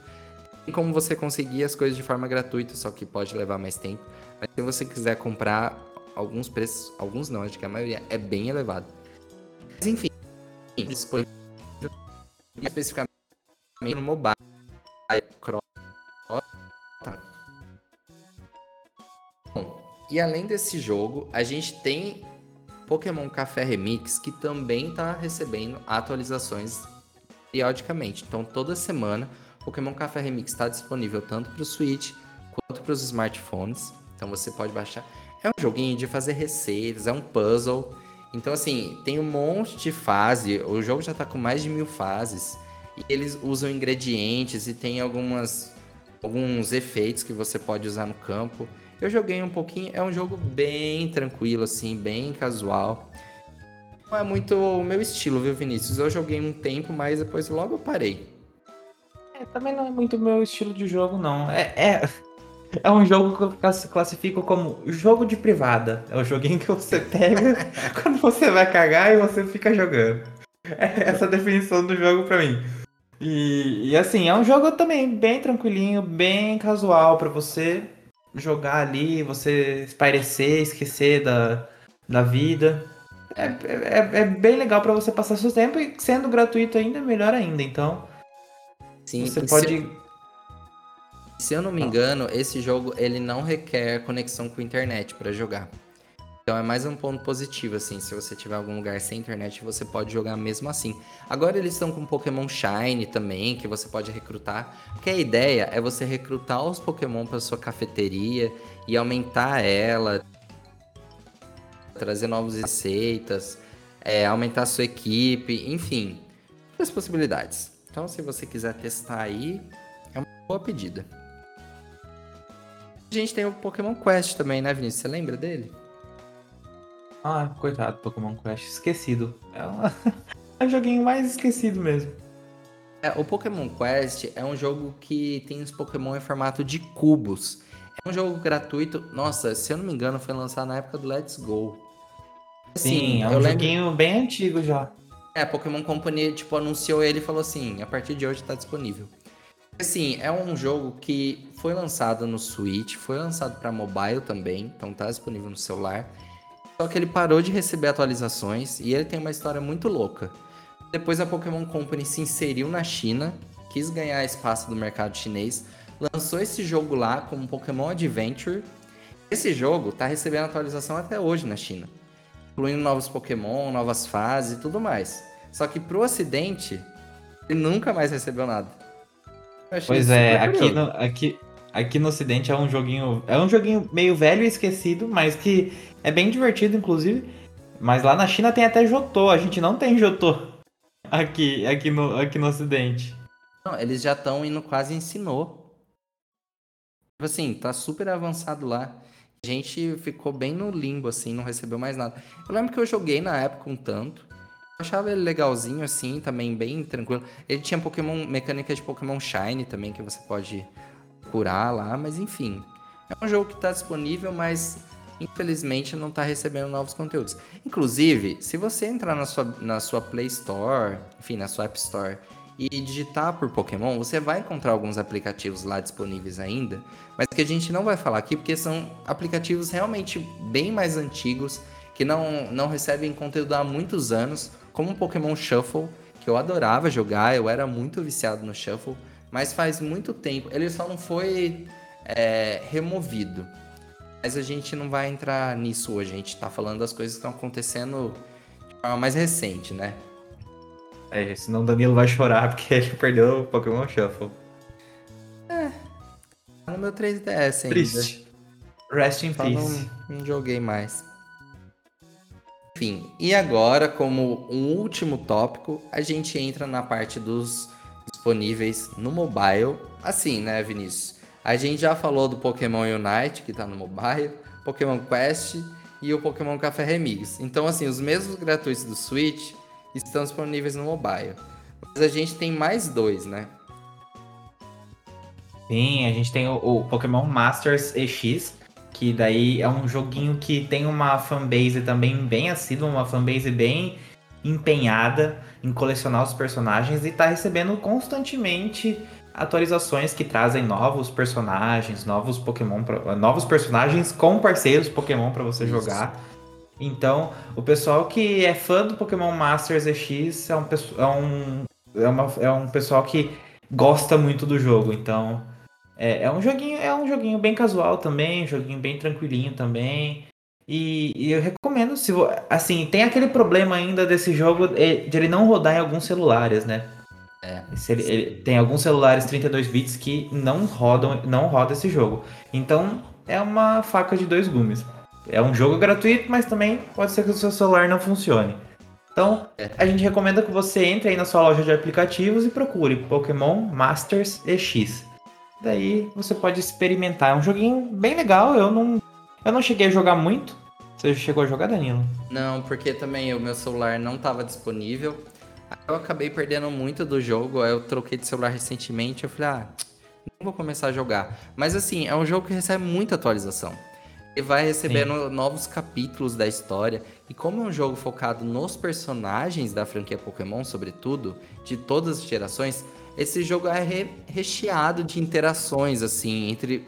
Tem como você conseguir as coisas de forma gratuita, só que pode levar mais tempo. Mas se você quiser comprar, alguns preços, alguns não, acho que a maioria é bem elevado. Mas enfim, especificamente no mobile e além desse jogo, a gente tem Pokémon Café Remix, que também está recebendo atualizações periodicamente. Então, toda semana, Pokémon Café Remix está disponível tanto para o Switch quanto para os smartphones. Então, você pode baixar. É um joguinho de fazer receitas, é um puzzle. Então, assim, tem um monte de fase. O jogo já tá com mais de mil fases. E eles usam ingredientes e tem algumas, alguns efeitos que você pode usar no campo. Eu joguei um pouquinho. É um jogo bem tranquilo, assim, bem casual. Não é muito o meu estilo, viu, Vinícius? Eu joguei um tempo, mas depois logo eu parei.
É, também não é muito meu estilo de jogo, não. É, é, é um jogo que eu classifico como jogo de privada. É o joguinho que você pega *laughs* quando você vai cagar e você fica jogando. É essa definição do jogo pra mim. E, e assim, é um jogo também bem tranquilinho, bem casual para você jogar ali, você espairecer, esquecer da, da vida. É, é, é bem legal para você passar seu tempo e sendo gratuito ainda, melhor ainda. Então,
Sim, você pode. Se se eu não me engano, esse jogo ele não requer conexão com internet para jogar. Então é mais um ponto positivo, assim. Se você tiver algum lugar sem internet, você pode jogar mesmo assim. Agora eles estão com Pokémon Shine também, que você pode recrutar. Porque a ideia é você recrutar os Pokémon para sua cafeteria e aumentar ela, trazer novas receitas, é, aumentar a sua equipe, enfim, as possibilidades. Então, se você quiser testar aí, é uma boa pedida. A gente tem o Pokémon Quest também, né, Vinícius? Você lembra dele?
Ah, coitado, Pokémon Quest. Esquecido. É, uma... *laughs* é o joguinho mais esquecido mesmo.
É, o Pokémon Quest é um jogo que tem os Pokémon em formato de cubos. É um jogo gratuito. Nossa, se eu não me engano, foi lançado na época do Let's Go.
Assim, Sim, é um joguinho lembro... bem antigo já.
É, Pokémon Company, tipo, anunciou ele e falou assim, a partir de hoje tá disponível. Assim, é um jogo que foi lançado no Switch, foi lançado para mobile também, então tá disponível no celular. Só que ele parou de receber atualizações e ele tem uma história muito louca. Depois a Pokémon Company se inseriu na China, quis ganhar espaço do mercado chinês, lançou esse jogo lá como Pokémon Adventure. Esse jogo tá recebendo atualização até hoje na China, incluindo novos Pokémon, novas fases e tudo mais. Só que pro ocidente, ele nunca mais recebeu nada
pois é, aqui no, aqui, aqui no ocidente é um joguinho. É um joguinho meio velho e esquecido, mas que é bem divertido, inclusive. Mas lá na China tem até Jotô, a gente não tem Jotô aqui, aqui, no, aqui no ocidente.
Não, eles já estão indo quase ensinou. Tipo assim, tá super avançado lá. A gente ficou bem no limbo, assim, não recebeu mais nada. Eu lembro que eu joguei na época um tanto. Eu achava ele legalzinho, assim, também bem tranquilo. Ele tinha Pokémon, mecânica de Pokémon Shine também, que você pode curar lá, mas enfim. É um jogo que está disponível, mas infelizmente não está recebendo novos conteúdos. Inclusive, se você entrar na sua, na sua Play Store, enfim, na sua App Store, e digitar por Pokémon, você vai encontrar alguns aplicativos lá disponíveis ainda, mas que a gente não vai falar aqui porque são aplicativos realmente bem mais antigos, que não, não recebem conteúdo há muitos anos, como o Pokémon Shuffle, que eu adorava jogar, eu era muito viciado no Shuffle, mas faz muito tempo. Ele só não foi é, removido. Mas a gente não vai entrar nisso hoje. A gente tá falando das coisas que estão acontecendo de forma mais recente, né?
É, senão o Danilo vai chorar porque ele perdeu o Pokémon Shuffle.
É. Tá no meu 3DS ainda.
Triste. Rest in Só peace.
Não, não joguei mais. Enfim, e agora, como um último tópico, a gente entra na parte dos disponíveis no mobile. Assim, né, Vinícius? A gente já falou do Pokémon Unite, que tá no mobile, Pokémon Quest e o Pokémon Café Remix. Então, assim, os mesmos gratuitos do Switch estão disponíveis no mobile. Mas a gente tem mais dois, né?
Sim, a gente tem o, o Pokémon Masters EX, que daí é um joguinho que tem uma fanbase também bem assídua, uma fanbase bem empenhada em colecionar os personagens e tá recebendo constantemente atualizações que trazem novos personagens, novos Pokémon, pra, novos personagens com parceiros Pokémon para você Isso. jogar. Então, o pessoal que é fã do Pokémon Masters EX é um, é um, é uma, é um pessoal que gosta muito do jogo. Então, é, é, um joguinho, é um joguinho bem casual também, um joguinho bem tranquilinho também. E, e, eu recomendo, se assim, tem aquele problema ainda desse jogo de ele não rodar em alguns celulares, né? É. Ele, ele, tem alguns celulares 32 bits que não rodam, não roda esse jogo. Então é uma faca de dois gumes. É um jogo gratuito, mas também pode ser que o seu celular não funcione. Então,
É.
a gente recomenda que você entre aí na sua loja de aplicativos e procure Pokémon Masters EX. Daí você pode experimentar. É um joguinho bem legal. Eu não, eu não cheguei a jogar muito. Você chegou a jogar, Danilo?
Não, porque também o meu celular não estava disponível. Eu acabei perdendo muito do jogo. Aí eu troquei de celular recentemente. Eu falei, ah, não vou começar a jogar. Mas assim, é um jogo que recebe muita atualização. Ele vai recebendo novos capítulos da história. E como é um jogo focado nos personagens da franquia Pokémon, sobretudo, de todas as gerações, esse jogo é re- recheado de interações, assim, entre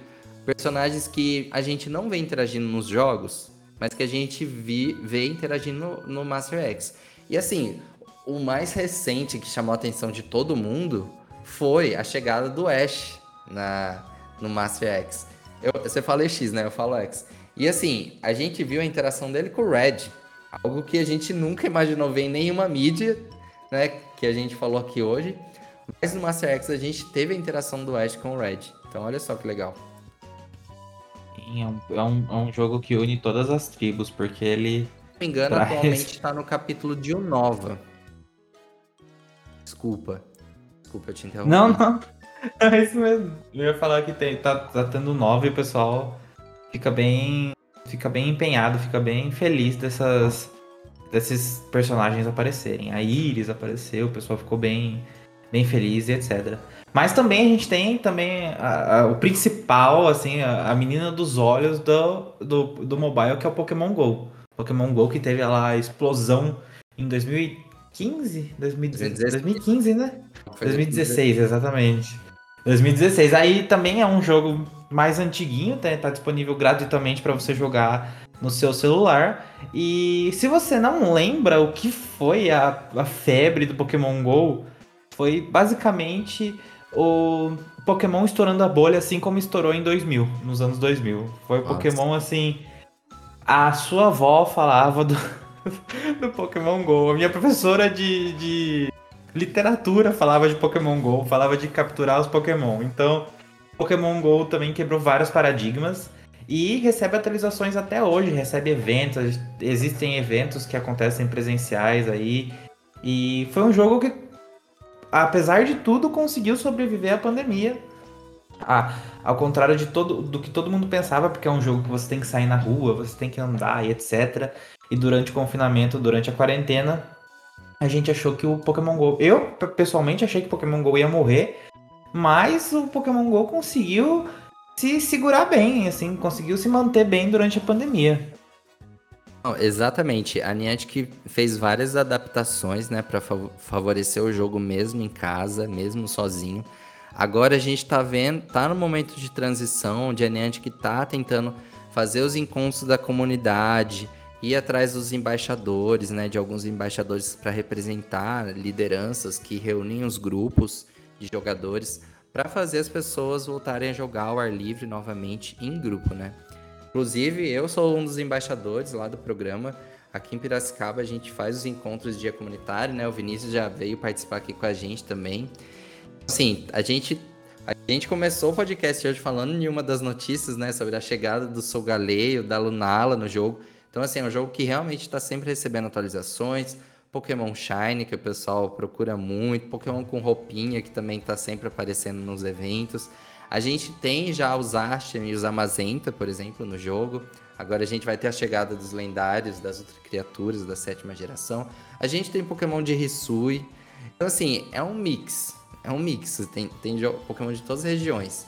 personagens que a gente não vê interagindo nos jogos, mas que a gente vi, vê interagindo no, no Master X. E assim, o mais recente que chamou a atenção de todo mundo foi a chegada do Ash na, no Master X. Eu- você fala X, né? Eu falo X. E assim, a gente viu a interação dele com o Red. Algo que a gente nunca imaginou ver em nenhuma mídia, né? Que a gente falou aqui hoje. Mas no Master X a gente teve a interação do Ash com o Red. Então olha só que legal.
Sim, é um, é um, é um jogo que une todas as tribos, porque ele.
Se não me engano,
Traz.
atualmente está no capítulo de Unova. Desculpa. Desculpa, eu te interrompi.
Não, não. *laughs* É isso mesmo. Eu ia falar que tem, tá, tá tendo nove e o pessoal fica bem. Fica bem empenhado, fica bem feliz dessas. Desses personagens aparecerem. A Iris apareceu, o pessoal ficou bem, bem feliz e etc. Mas também a gente tem também a- a- o principal, assim, a, a menina dos olhos do, do, do mobile, que é o Pokémon GO. Pokémon GO que teve lá a explosão em 2015? 2016, 2015, né?
Foi
2016, exatamente. 2016. Aí também é um jogo mais antiguinho, tá, tá disponível gratuitamente para você jogar no seu celular. E se você não lembra o que foi a, a febre do Pokémon GO, foi basicamente o Pokémon estourando a bolha, assim como estourou em 2000, nos anos 2000. Foi o. Pokémon assim. A sua avó falava do, *laughs* do Pokémon GO. A minha professora de, de literatura falava de Pokémon GO, falava de capturar os Pokémon. Então, Pokémon GO também quebrou vários paradigmas e recebe atualizações até hoje, recebe eventos, existem eventos que acontecem presenciais aí. E foi um jogo que, apesar de tudo, conseguiu sobreviver à pandemia. Ah, ao contrário de todo, do que todo mundo pensava, porque é um jogo que você tem que sair na rua, você tem que andar e etc. E durante o confinamento, durante a quarentena, a gente achou que o Pokémon GO. Eu, pe- pessoalmente, achei que o Pokémon GO ia morrer, mas o Pokémon GO conseguiu se segurar bem, assim, conseguiu se manter bem durante a pandemia.
Exatamente. A Niantic fez várias adaptações, né, para favorecer o jogo mesmo em casa, mesmo sozinho. Agora a gente tá vendo, tá no momento de transição, onde a Niantic tá tentando fazer os encontros da comunidade, ir atrás dos embaixadores, né, de alguns embaixadores para representar lideranças que reúnem os grupos de jogadores para fazer as pessoas voltarem a jogar ao ar livre novamente em grupo, né? Inclusive, eu sou um dos embaixadores lá do programa. Aqui em Piracicaba a gente faz os encontros de dia comunitário, né? O Vinícius já veio participar aqui com a gente também. Assim, a gente a gente começou o podcast hoje falando de uma das notícias, né, sobre a chegada do Solgaleio, da Lunala no jogo. Então, assim, é um jogo que realmente está sempre recebendo atualizações. Pokémon Shine, que o pessoal procura muito. Pokémon com roupinha, que também está sempre aparecendo nos eventos. A gente tem já os Artem e os Amazenta, por exemplo, no jogo. Agora a gente vai ter a chegada dos lendários, das outras criaturas da sétima geração. A gente tem Pokémon de Hisui. Então, assim, é um mix. É um mix. Tem, tem Pokémon de todas as regiões.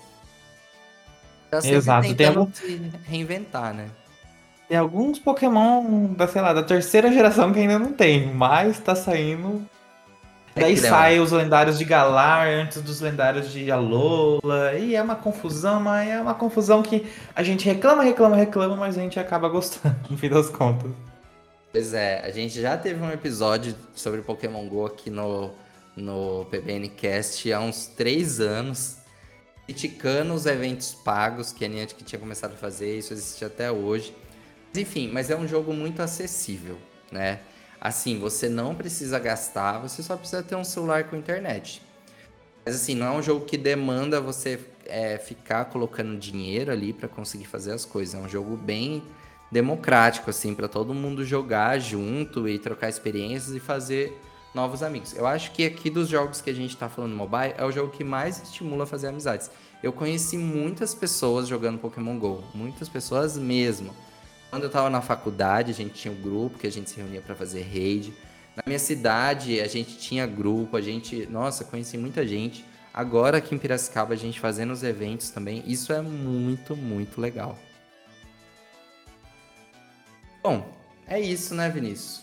Tá sempre
Exato, tem algum-
reinventar, né?
Tem alguns Pokémon da, sei lá, da terceira geração que ainda não tem, mas tá saindo.
É
Daí sai os lendários de Galar antes dos lendários de Alola. E é uma confusão, mas é uma confusão que a gente reclama, reclama, reclama, mas a gente acaba gostando, no fim das contas.
Pois é, a gente já teve um episódio sobre Pokémon GO aqui no, no PBNcast há uns três anos, criticando os eventos pagos que a Niantic tinha começado a fazer, isso existe até hoje. Mas, enfim, mas é um jogo muito acessível, né? Assim, você não precisa gastar, você só precisa ter um celular com internet. Mas assim, não é um jogo que demanda você é, ficar colocando dinheiro ali para conseguir fazer as coisas. É um jogo bem democrático, assim, para todo mundo jogar junto e trocar experiências e fazer novos amigos. Eu acho que aqui dos jogos que a gente tá falando mobile, é o jogo que mais estimula a fazer amizades. Eu conheci muitas pessoas jogando Pokémon GO, muitas pessoas mesmo. Quando eu tava na faculdade, a gente tinha um grupo que a gente se reunia para fazer raid. Na minha cidade, a gente tinha grupo, a gente, nossa, conheci muita gente. Agora aqui em Piracicaba, a gente fazendo os eventos também, isso é muito, muito legal. Bom, é isso, né, Vinícius?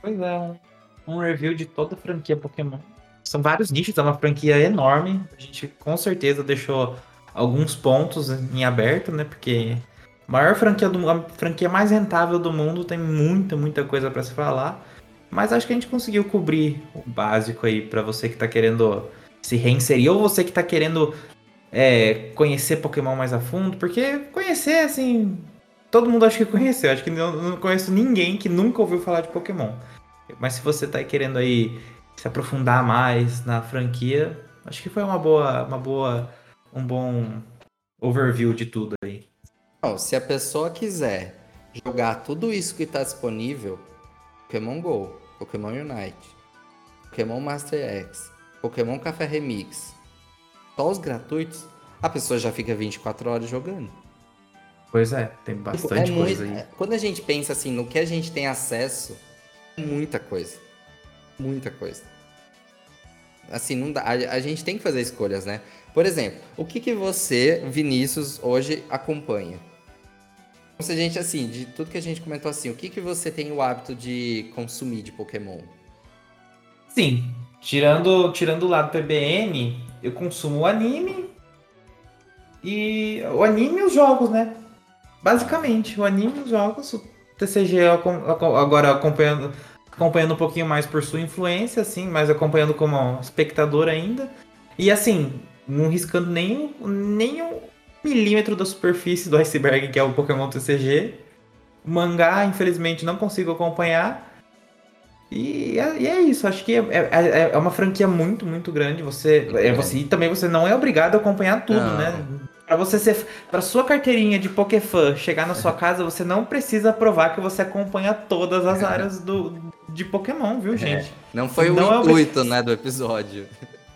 Pois é, um review de toda a franquia Pokémon. São vários nichos, é uma franquia enorme. A gente com certeza deixou alguns pontos em aberto, né? Porque maior franquia do a franquia mais rentável do mundo tem muita, muita coisa para se falar. Mas acho que a gente conseguiu cobrir o básico aí para você que tá querendo se reinserir ou você que tá querendo é, conhecer Pokémon mais a fundo, porque conhecer assim, todo mundo acha que conheceu. Acho que não, não conheço ninguém que nunca ouviu falar de Pokémon. Mas se você tá querendo aí se aprofundar mais na franquia, acho que foi uma boa, uma boa, um bom overview de tudo aí.
Não, se a pessoa quiser jogar tudo isso que está disponível, Pokémon Go, Pokémon Unite, Pokémon Master X, Pokémon Café Remix, só os gratuitos, a pessoa já fica 24 horas jogando.
Pois é, tem tipo, bastante é coisa muito, aí.
Quando a gente pensa assim no que a gente tem acesso, muita coisa. Muita coisa. Assim, não dá. A, a, gente tem que fazer escolhas, né? Por exemplo, o que, que você, Vinícius, hoje acompanha? Se a gente, assim, de tudo que a gente comentou assim, o que, que você tem o hábito de consumir de Pokémon?
Sim, tirando, tirando o lado PBN, eu consumo anime e o anime e os jogos, né? Basicamente, o anime e os jogos, o TCG agora acompanhando acompanhando um pouquinho mais por sua influência, assim, mas acompanhando como espectador ainda. E assim, não riscando nem, nem milímetro da superfície do iceberg, que é o Pokémon TCG. O mangá, infelizmente, não consigo acompanhar. E é, e é isso, acho que é, é, é, é, uma franquia muito, muito grande. Você, é, você, e também você não é obrigado a acompanhar tudo, não. né? Para você ser. Para sua carteirinha de Pokéfan chegar na sua *laughs* casa, você não precisa provar que você acompanha todas as *laughs* áreas do, de Pokémon, viu, é. gente?
Não foi não o intuito, é... né, do episódio.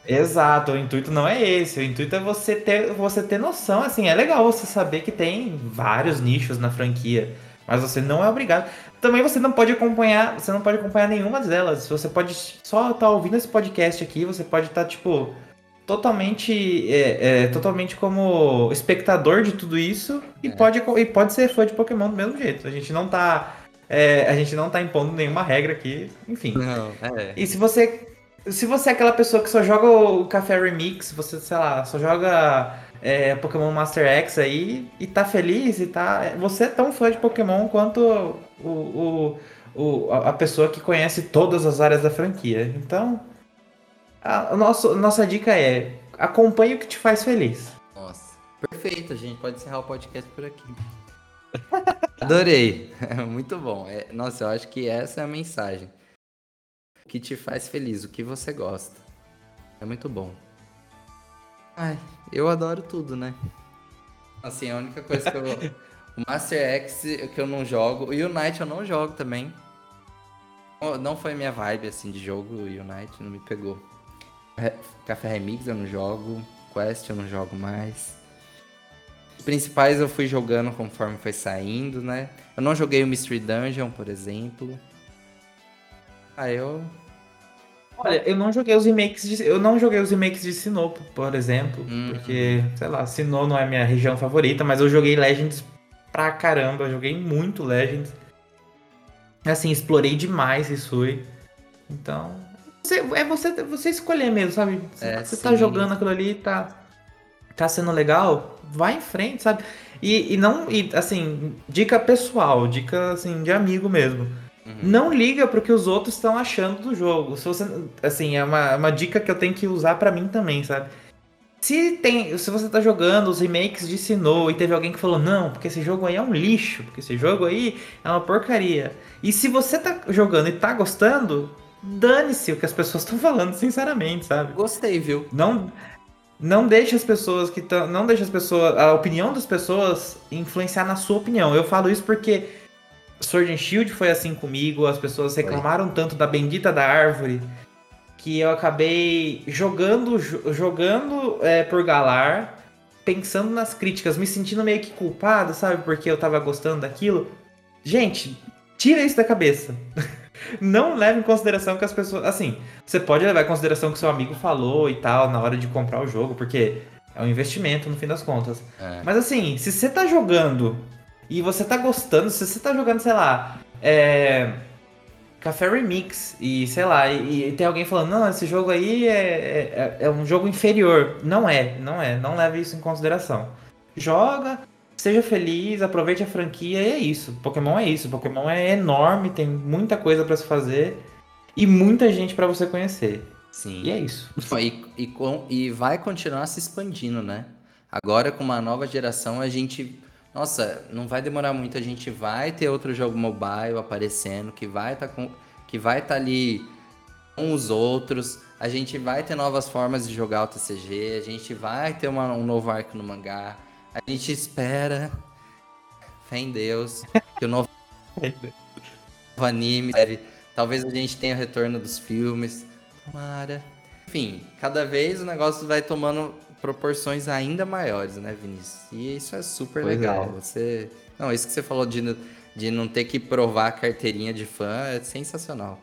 Exato, o intuito não é esse. O intuito é você ter, você ter noção. Assim, é legal você saber que tem vários nichos na franquia, mas você não é obrigado. Também você não pode acompanhar, você não pode acompanhar nenhuma delas. Você pode só estar tá ouvindo esse podcast aqui, você pode estar tá, tipo totalmente é, é, totalmente como espectador de tudo isso e, é. pode, e pode ser fã de Pokémon do mesmo jeito. A gente não tá. É, a gente não tá impondo nenhuma regra aqui, enfim. Não, é. E se você. Se você é aquela pessoa que só joga o Café Remix, você, sei lá, só joga é, Pokémon Master X aí e tá feliz e tá. Você é tão fã de Pokémon quanto o, o, o, a pessoa que conhece todas as áreas da franquia. Então, a, a nosso, nossa dica é acompanhe o que te faz feliz.
Nossa, perfeito. A gente pode encerrar o podcast por aqui. *laughs* Adorei. *laughs* Muito bom. É, nossa, eu acho que essa é a mensagem. Que te faz feliz, o que você gosta. É muito bom. Ai, eu adoro tudo, né? Assim, a única coisa que eu. *laughs* o Master X que eu não jogo. O Unite eu não jogo também. Não foi minha vibe assim de jogo, o Unite não me pegou. Café Remix eu não jogo. Quest eu não jogo mais. Os principais eu fui jogando conforme foi saindo, né? Eu não joguei o Mystery Dungeon, por exemplo. Ah, eu.
Olha, eu não joguei os remakes de. Eu não joguei os remakes de Sinnoh, por exemplo. Uhum. Porque, sei lá, Sinnoh não é minha região favorita, mas eu joguei Legends pra caramba. Eu joguei muito Legends. Assim, explorei demais Isui. Então, você, é você, você escolher mesmo, sabe? É, você tá jogando aquilo ali, tá, tá sendo legal, vai em frente, sabe? E, e não, e, assim, dica pessoal, dica assim, de amigo mesmo. Uhum. Não liga pro que os outros estão achando do jogo. Se você, assim, é uma, uma dica que eu tenho que usar para mim também, sabe? Se, tem, se você tá jogando os remakes de Sinnoh e teve alguém que falou, não, porque esse jogo aí é um lixo, porque esse jogo aí é uma porcaria. E se você tá jogando e tá gostando, dane-se o que as pessoas *laughs* estão falando, sinceramente, sabe?
Gostei, viu?
Não. não deixe as pessoas que estão. Não deixe as pessoas. A opinião das pessoas influenciar na sua opinião. Eu falo isso porque Sword and Shield foi assim comigo, as pessoas reclamaram tanto da bendita da árvore que eu acabei jogando jogando é, por Galar, pensando nas críticas, me sentindo meio que culpado, sabe? Porque eu tava gostando daquilo. Gente, tira isso da cabeça. *laughs* Não leve em consideração que as pessoas. Assim, você pode levar em consideração o que seu amigo falou e tal na hora de comprar o jogo, porque é um investimento no fim das contas. É. Mas assim, se você tá jogando e você tá gostando, se você tá jogando, sei lá, é. Café Remix e sei lá, e, e tem alguém falando, não, esse jogo aí é, é, é um jogo inferior. Não é, não é, não leve isso em consideração. Joga, seja feliz, aproveite a franquia e é isso. Pokémon é isso. Pokémon é enorme, tem muita coisa para se fazer e muita gente para você conhecer.
Sim.
E é isso.
E, e, e vai continuar se expandindo, né? Agora com uma nova geração a gente. Nossa, não vai demorar muito, a gente vai ter outro jogo mobile aparecendo, que vai estar tá com. que vai estar tá ali com os outros. A gente vai ter novas formas de jogar o TCG, a gente vai ter uma, um novo arco no mangá. A gente espera, fé em Deus, que o novo *laughs* anime, talvez a gente tenha o retorno dos filmes. Tomara. Enfim, cada vez o negócio vai tomando proporções ainda maiores, né, Vinícius? E isso é super pois legal. É. Você. Não, isso que você falou de, de não ter que provar a carteirinha de fã é sensacional.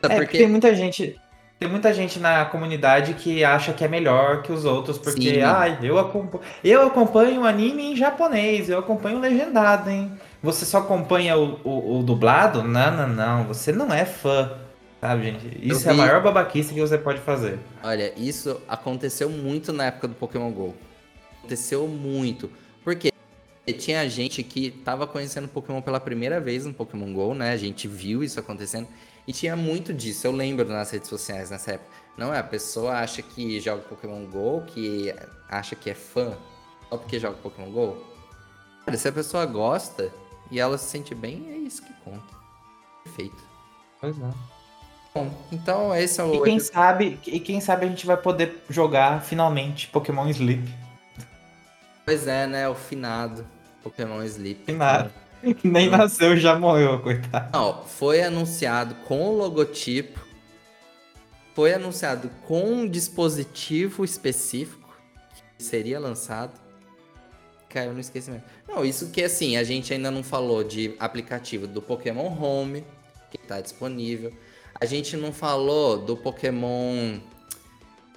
É, porque tem muita gente. Tem muita gente na comunidade que acha que é melhor que os outros, porque, ai, eu, acompanho, eu acompanho anime em japonês, eu acompanho legendado, hein? Você só acompanha o, o, o dublado? Não, não, não. Você não é fã. Sabe, gente? Isso é a maior babaquice que você pode fazer.
Olha, isso aconteceu muito na época do Pokémon GO. Aconteceu muito. Porque tinha gente que tava conhecendo Pokémon pela primeira vez no Pokémon GO, né? A gente viu isso acontecendo. E tinha muito disso, eu lembro nas redes sociais nessa época. Não é, a pessoa acha que joga Pokémon GO, que acha que é fã só porque joga Pokémon GO. Cara, se a pessoa gosta e ela se sente bem, é isso que conta. Perfeito.
Pois é.
Bom, então esse é o.
E quem sabe, e quem sabe a gente vai poder jogar finalmente Pokémon Sleep.
Pois é, né? O finado Pokémon Sleep.
Finado. *laughs* Nem nasceu, já morreu, coitado.
Não, foi anunciado com o logotipo. Foi anunciado com um dispositivo específico que seria lançado. Cara, eu não esqueci mesmo. Não, isso que assim, a gente ainda não falou de aplicativo do Pokémon Home, que está disponível. A gente não falou do Pokémon.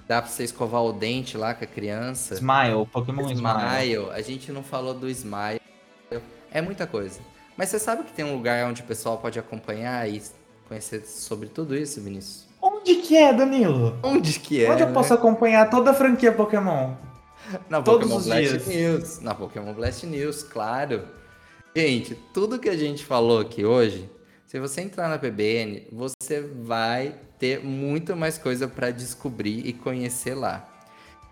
Dá pra você escovar o dente lá com a criança.
Smile, Pokémon Smile.
Smile. A gente não falou do Smile. É muita coisa. Mas você sabe que tem um lugar onde o pessoal pode acompanhar e conhecer sobre tudo isso, Vinícius?
Onde que é, Danilo?
Onde que é?
Onde eu né? posso acompanhar toda a franquia Pokémon?
Na Todos Pokémon Blast dias. News. Na Pokémon Blast News, claro. Gente, tudo que a gente falou aqui hoje, se você entrar na PBN, você vai ter muito mais coisa para descobrir e conhecer lá.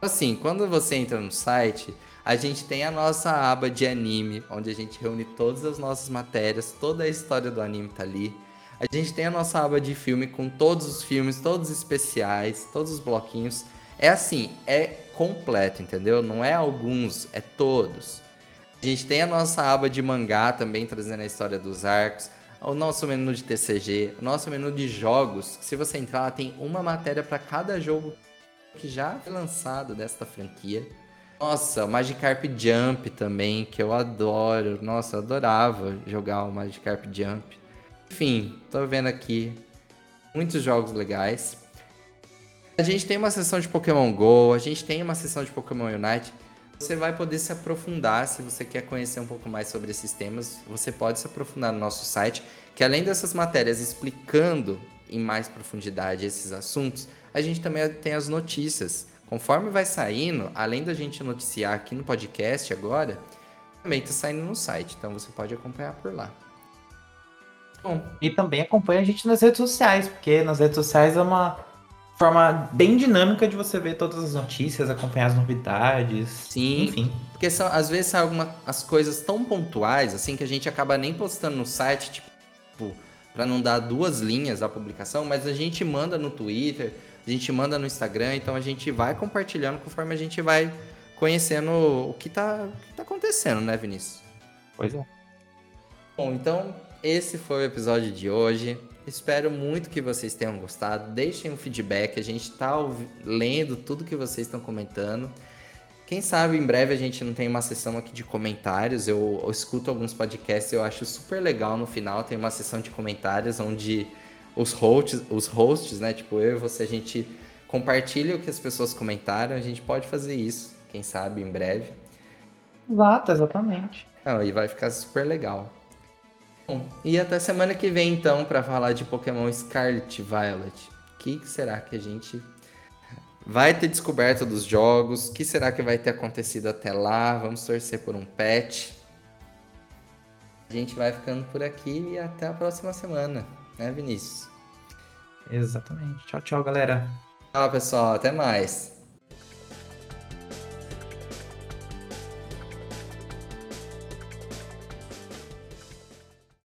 Assim, quando você entra no site, a gente tem a nossa aba de anime, onde a gente reúne todas as nossas matérias, toda a história do anime tá ali. A gente tem a nossa aba de filme com todos os filmes, todos os especiais, todos os bloquinhos. É assim, é completo, entendeu? Não é alguns, é todos. A gente tem a nossa aba de mangá também, trazendo a história dos arcos. O nosso menu de TCG, o nosso menu de jogos. Se você entrar, tem uma matéria para cada jogo que já foi lançado desta franquia. Nossa, o Magikarp Jump também, que eu adoro. Nossa, eu adorava jogar o Magikarp Jump. Enfim, tô vendo aqui muitos jogos legais. A gente tem uma sessão de Pokémon GO, a gente tem uma sessão de Pokémon Unite. Você vai poder se aprofundar se você quer conhecer um pouco mais sobre esses temas. Você pode se aprofundar no nosso site, que além dessas matérias explicando em mais profundidade esses assuntos, a gente também tem as notícias Conforme vai saindo, além da gente noticiar aqui no podcast agora, também está saindo no site, então você pode acompanhar por lá.
Bom. E também acompanha a gente nas redes sociais, porque nas redes sociais é uma forma bem dinâmica de você ver todas as notícias, acompanhar as novidades.
Sim, enfim. Porque são, às vezes são algumas coisas tão pontuais, assim, que a gente acaba nem postando no site, tipo, para não dar duas linhas da publicação, mas a gente manda no Twitter, a gente manda no Instagram, então a gente vai compartilhando conforme a gente vai conhecendo o que tá, o que tá acontecendo, né, Vinícius?
Pois é.
Bom, então esse foi o episódio de hoje. Espero muito que vocês tenham gostado. Deixem um feedback, a gente está lendo tudo que vocês estão comentando. Quem sabe em breve a gente não tem uma sessão aqui de comentários. Eu, eu escuto alguns podcasts, eu acho super legal no final. Tem uma sessão de comentários onde os hosts, os hosts, né? Tipo, eu e você, a gente compartilha o que as pessoas comentaram. A gente pode fazer isso, quem sabe, em breve.
Exato, exatamente.
Não, e vai ficar super legal. Bom, e até semana que vem, então, para falar de Pokémon Scarlet Violet. O que será que a gente vai ter descoberto dos jogos? O que será que vai ter acontecido até lá? Vamos torcer por um patch. A gente vai ficando por aqui e até a próxima semana, né, Vinícius?
Exatamente. Tchau, tchau, galera.
Tchau, pessoal. Até mais.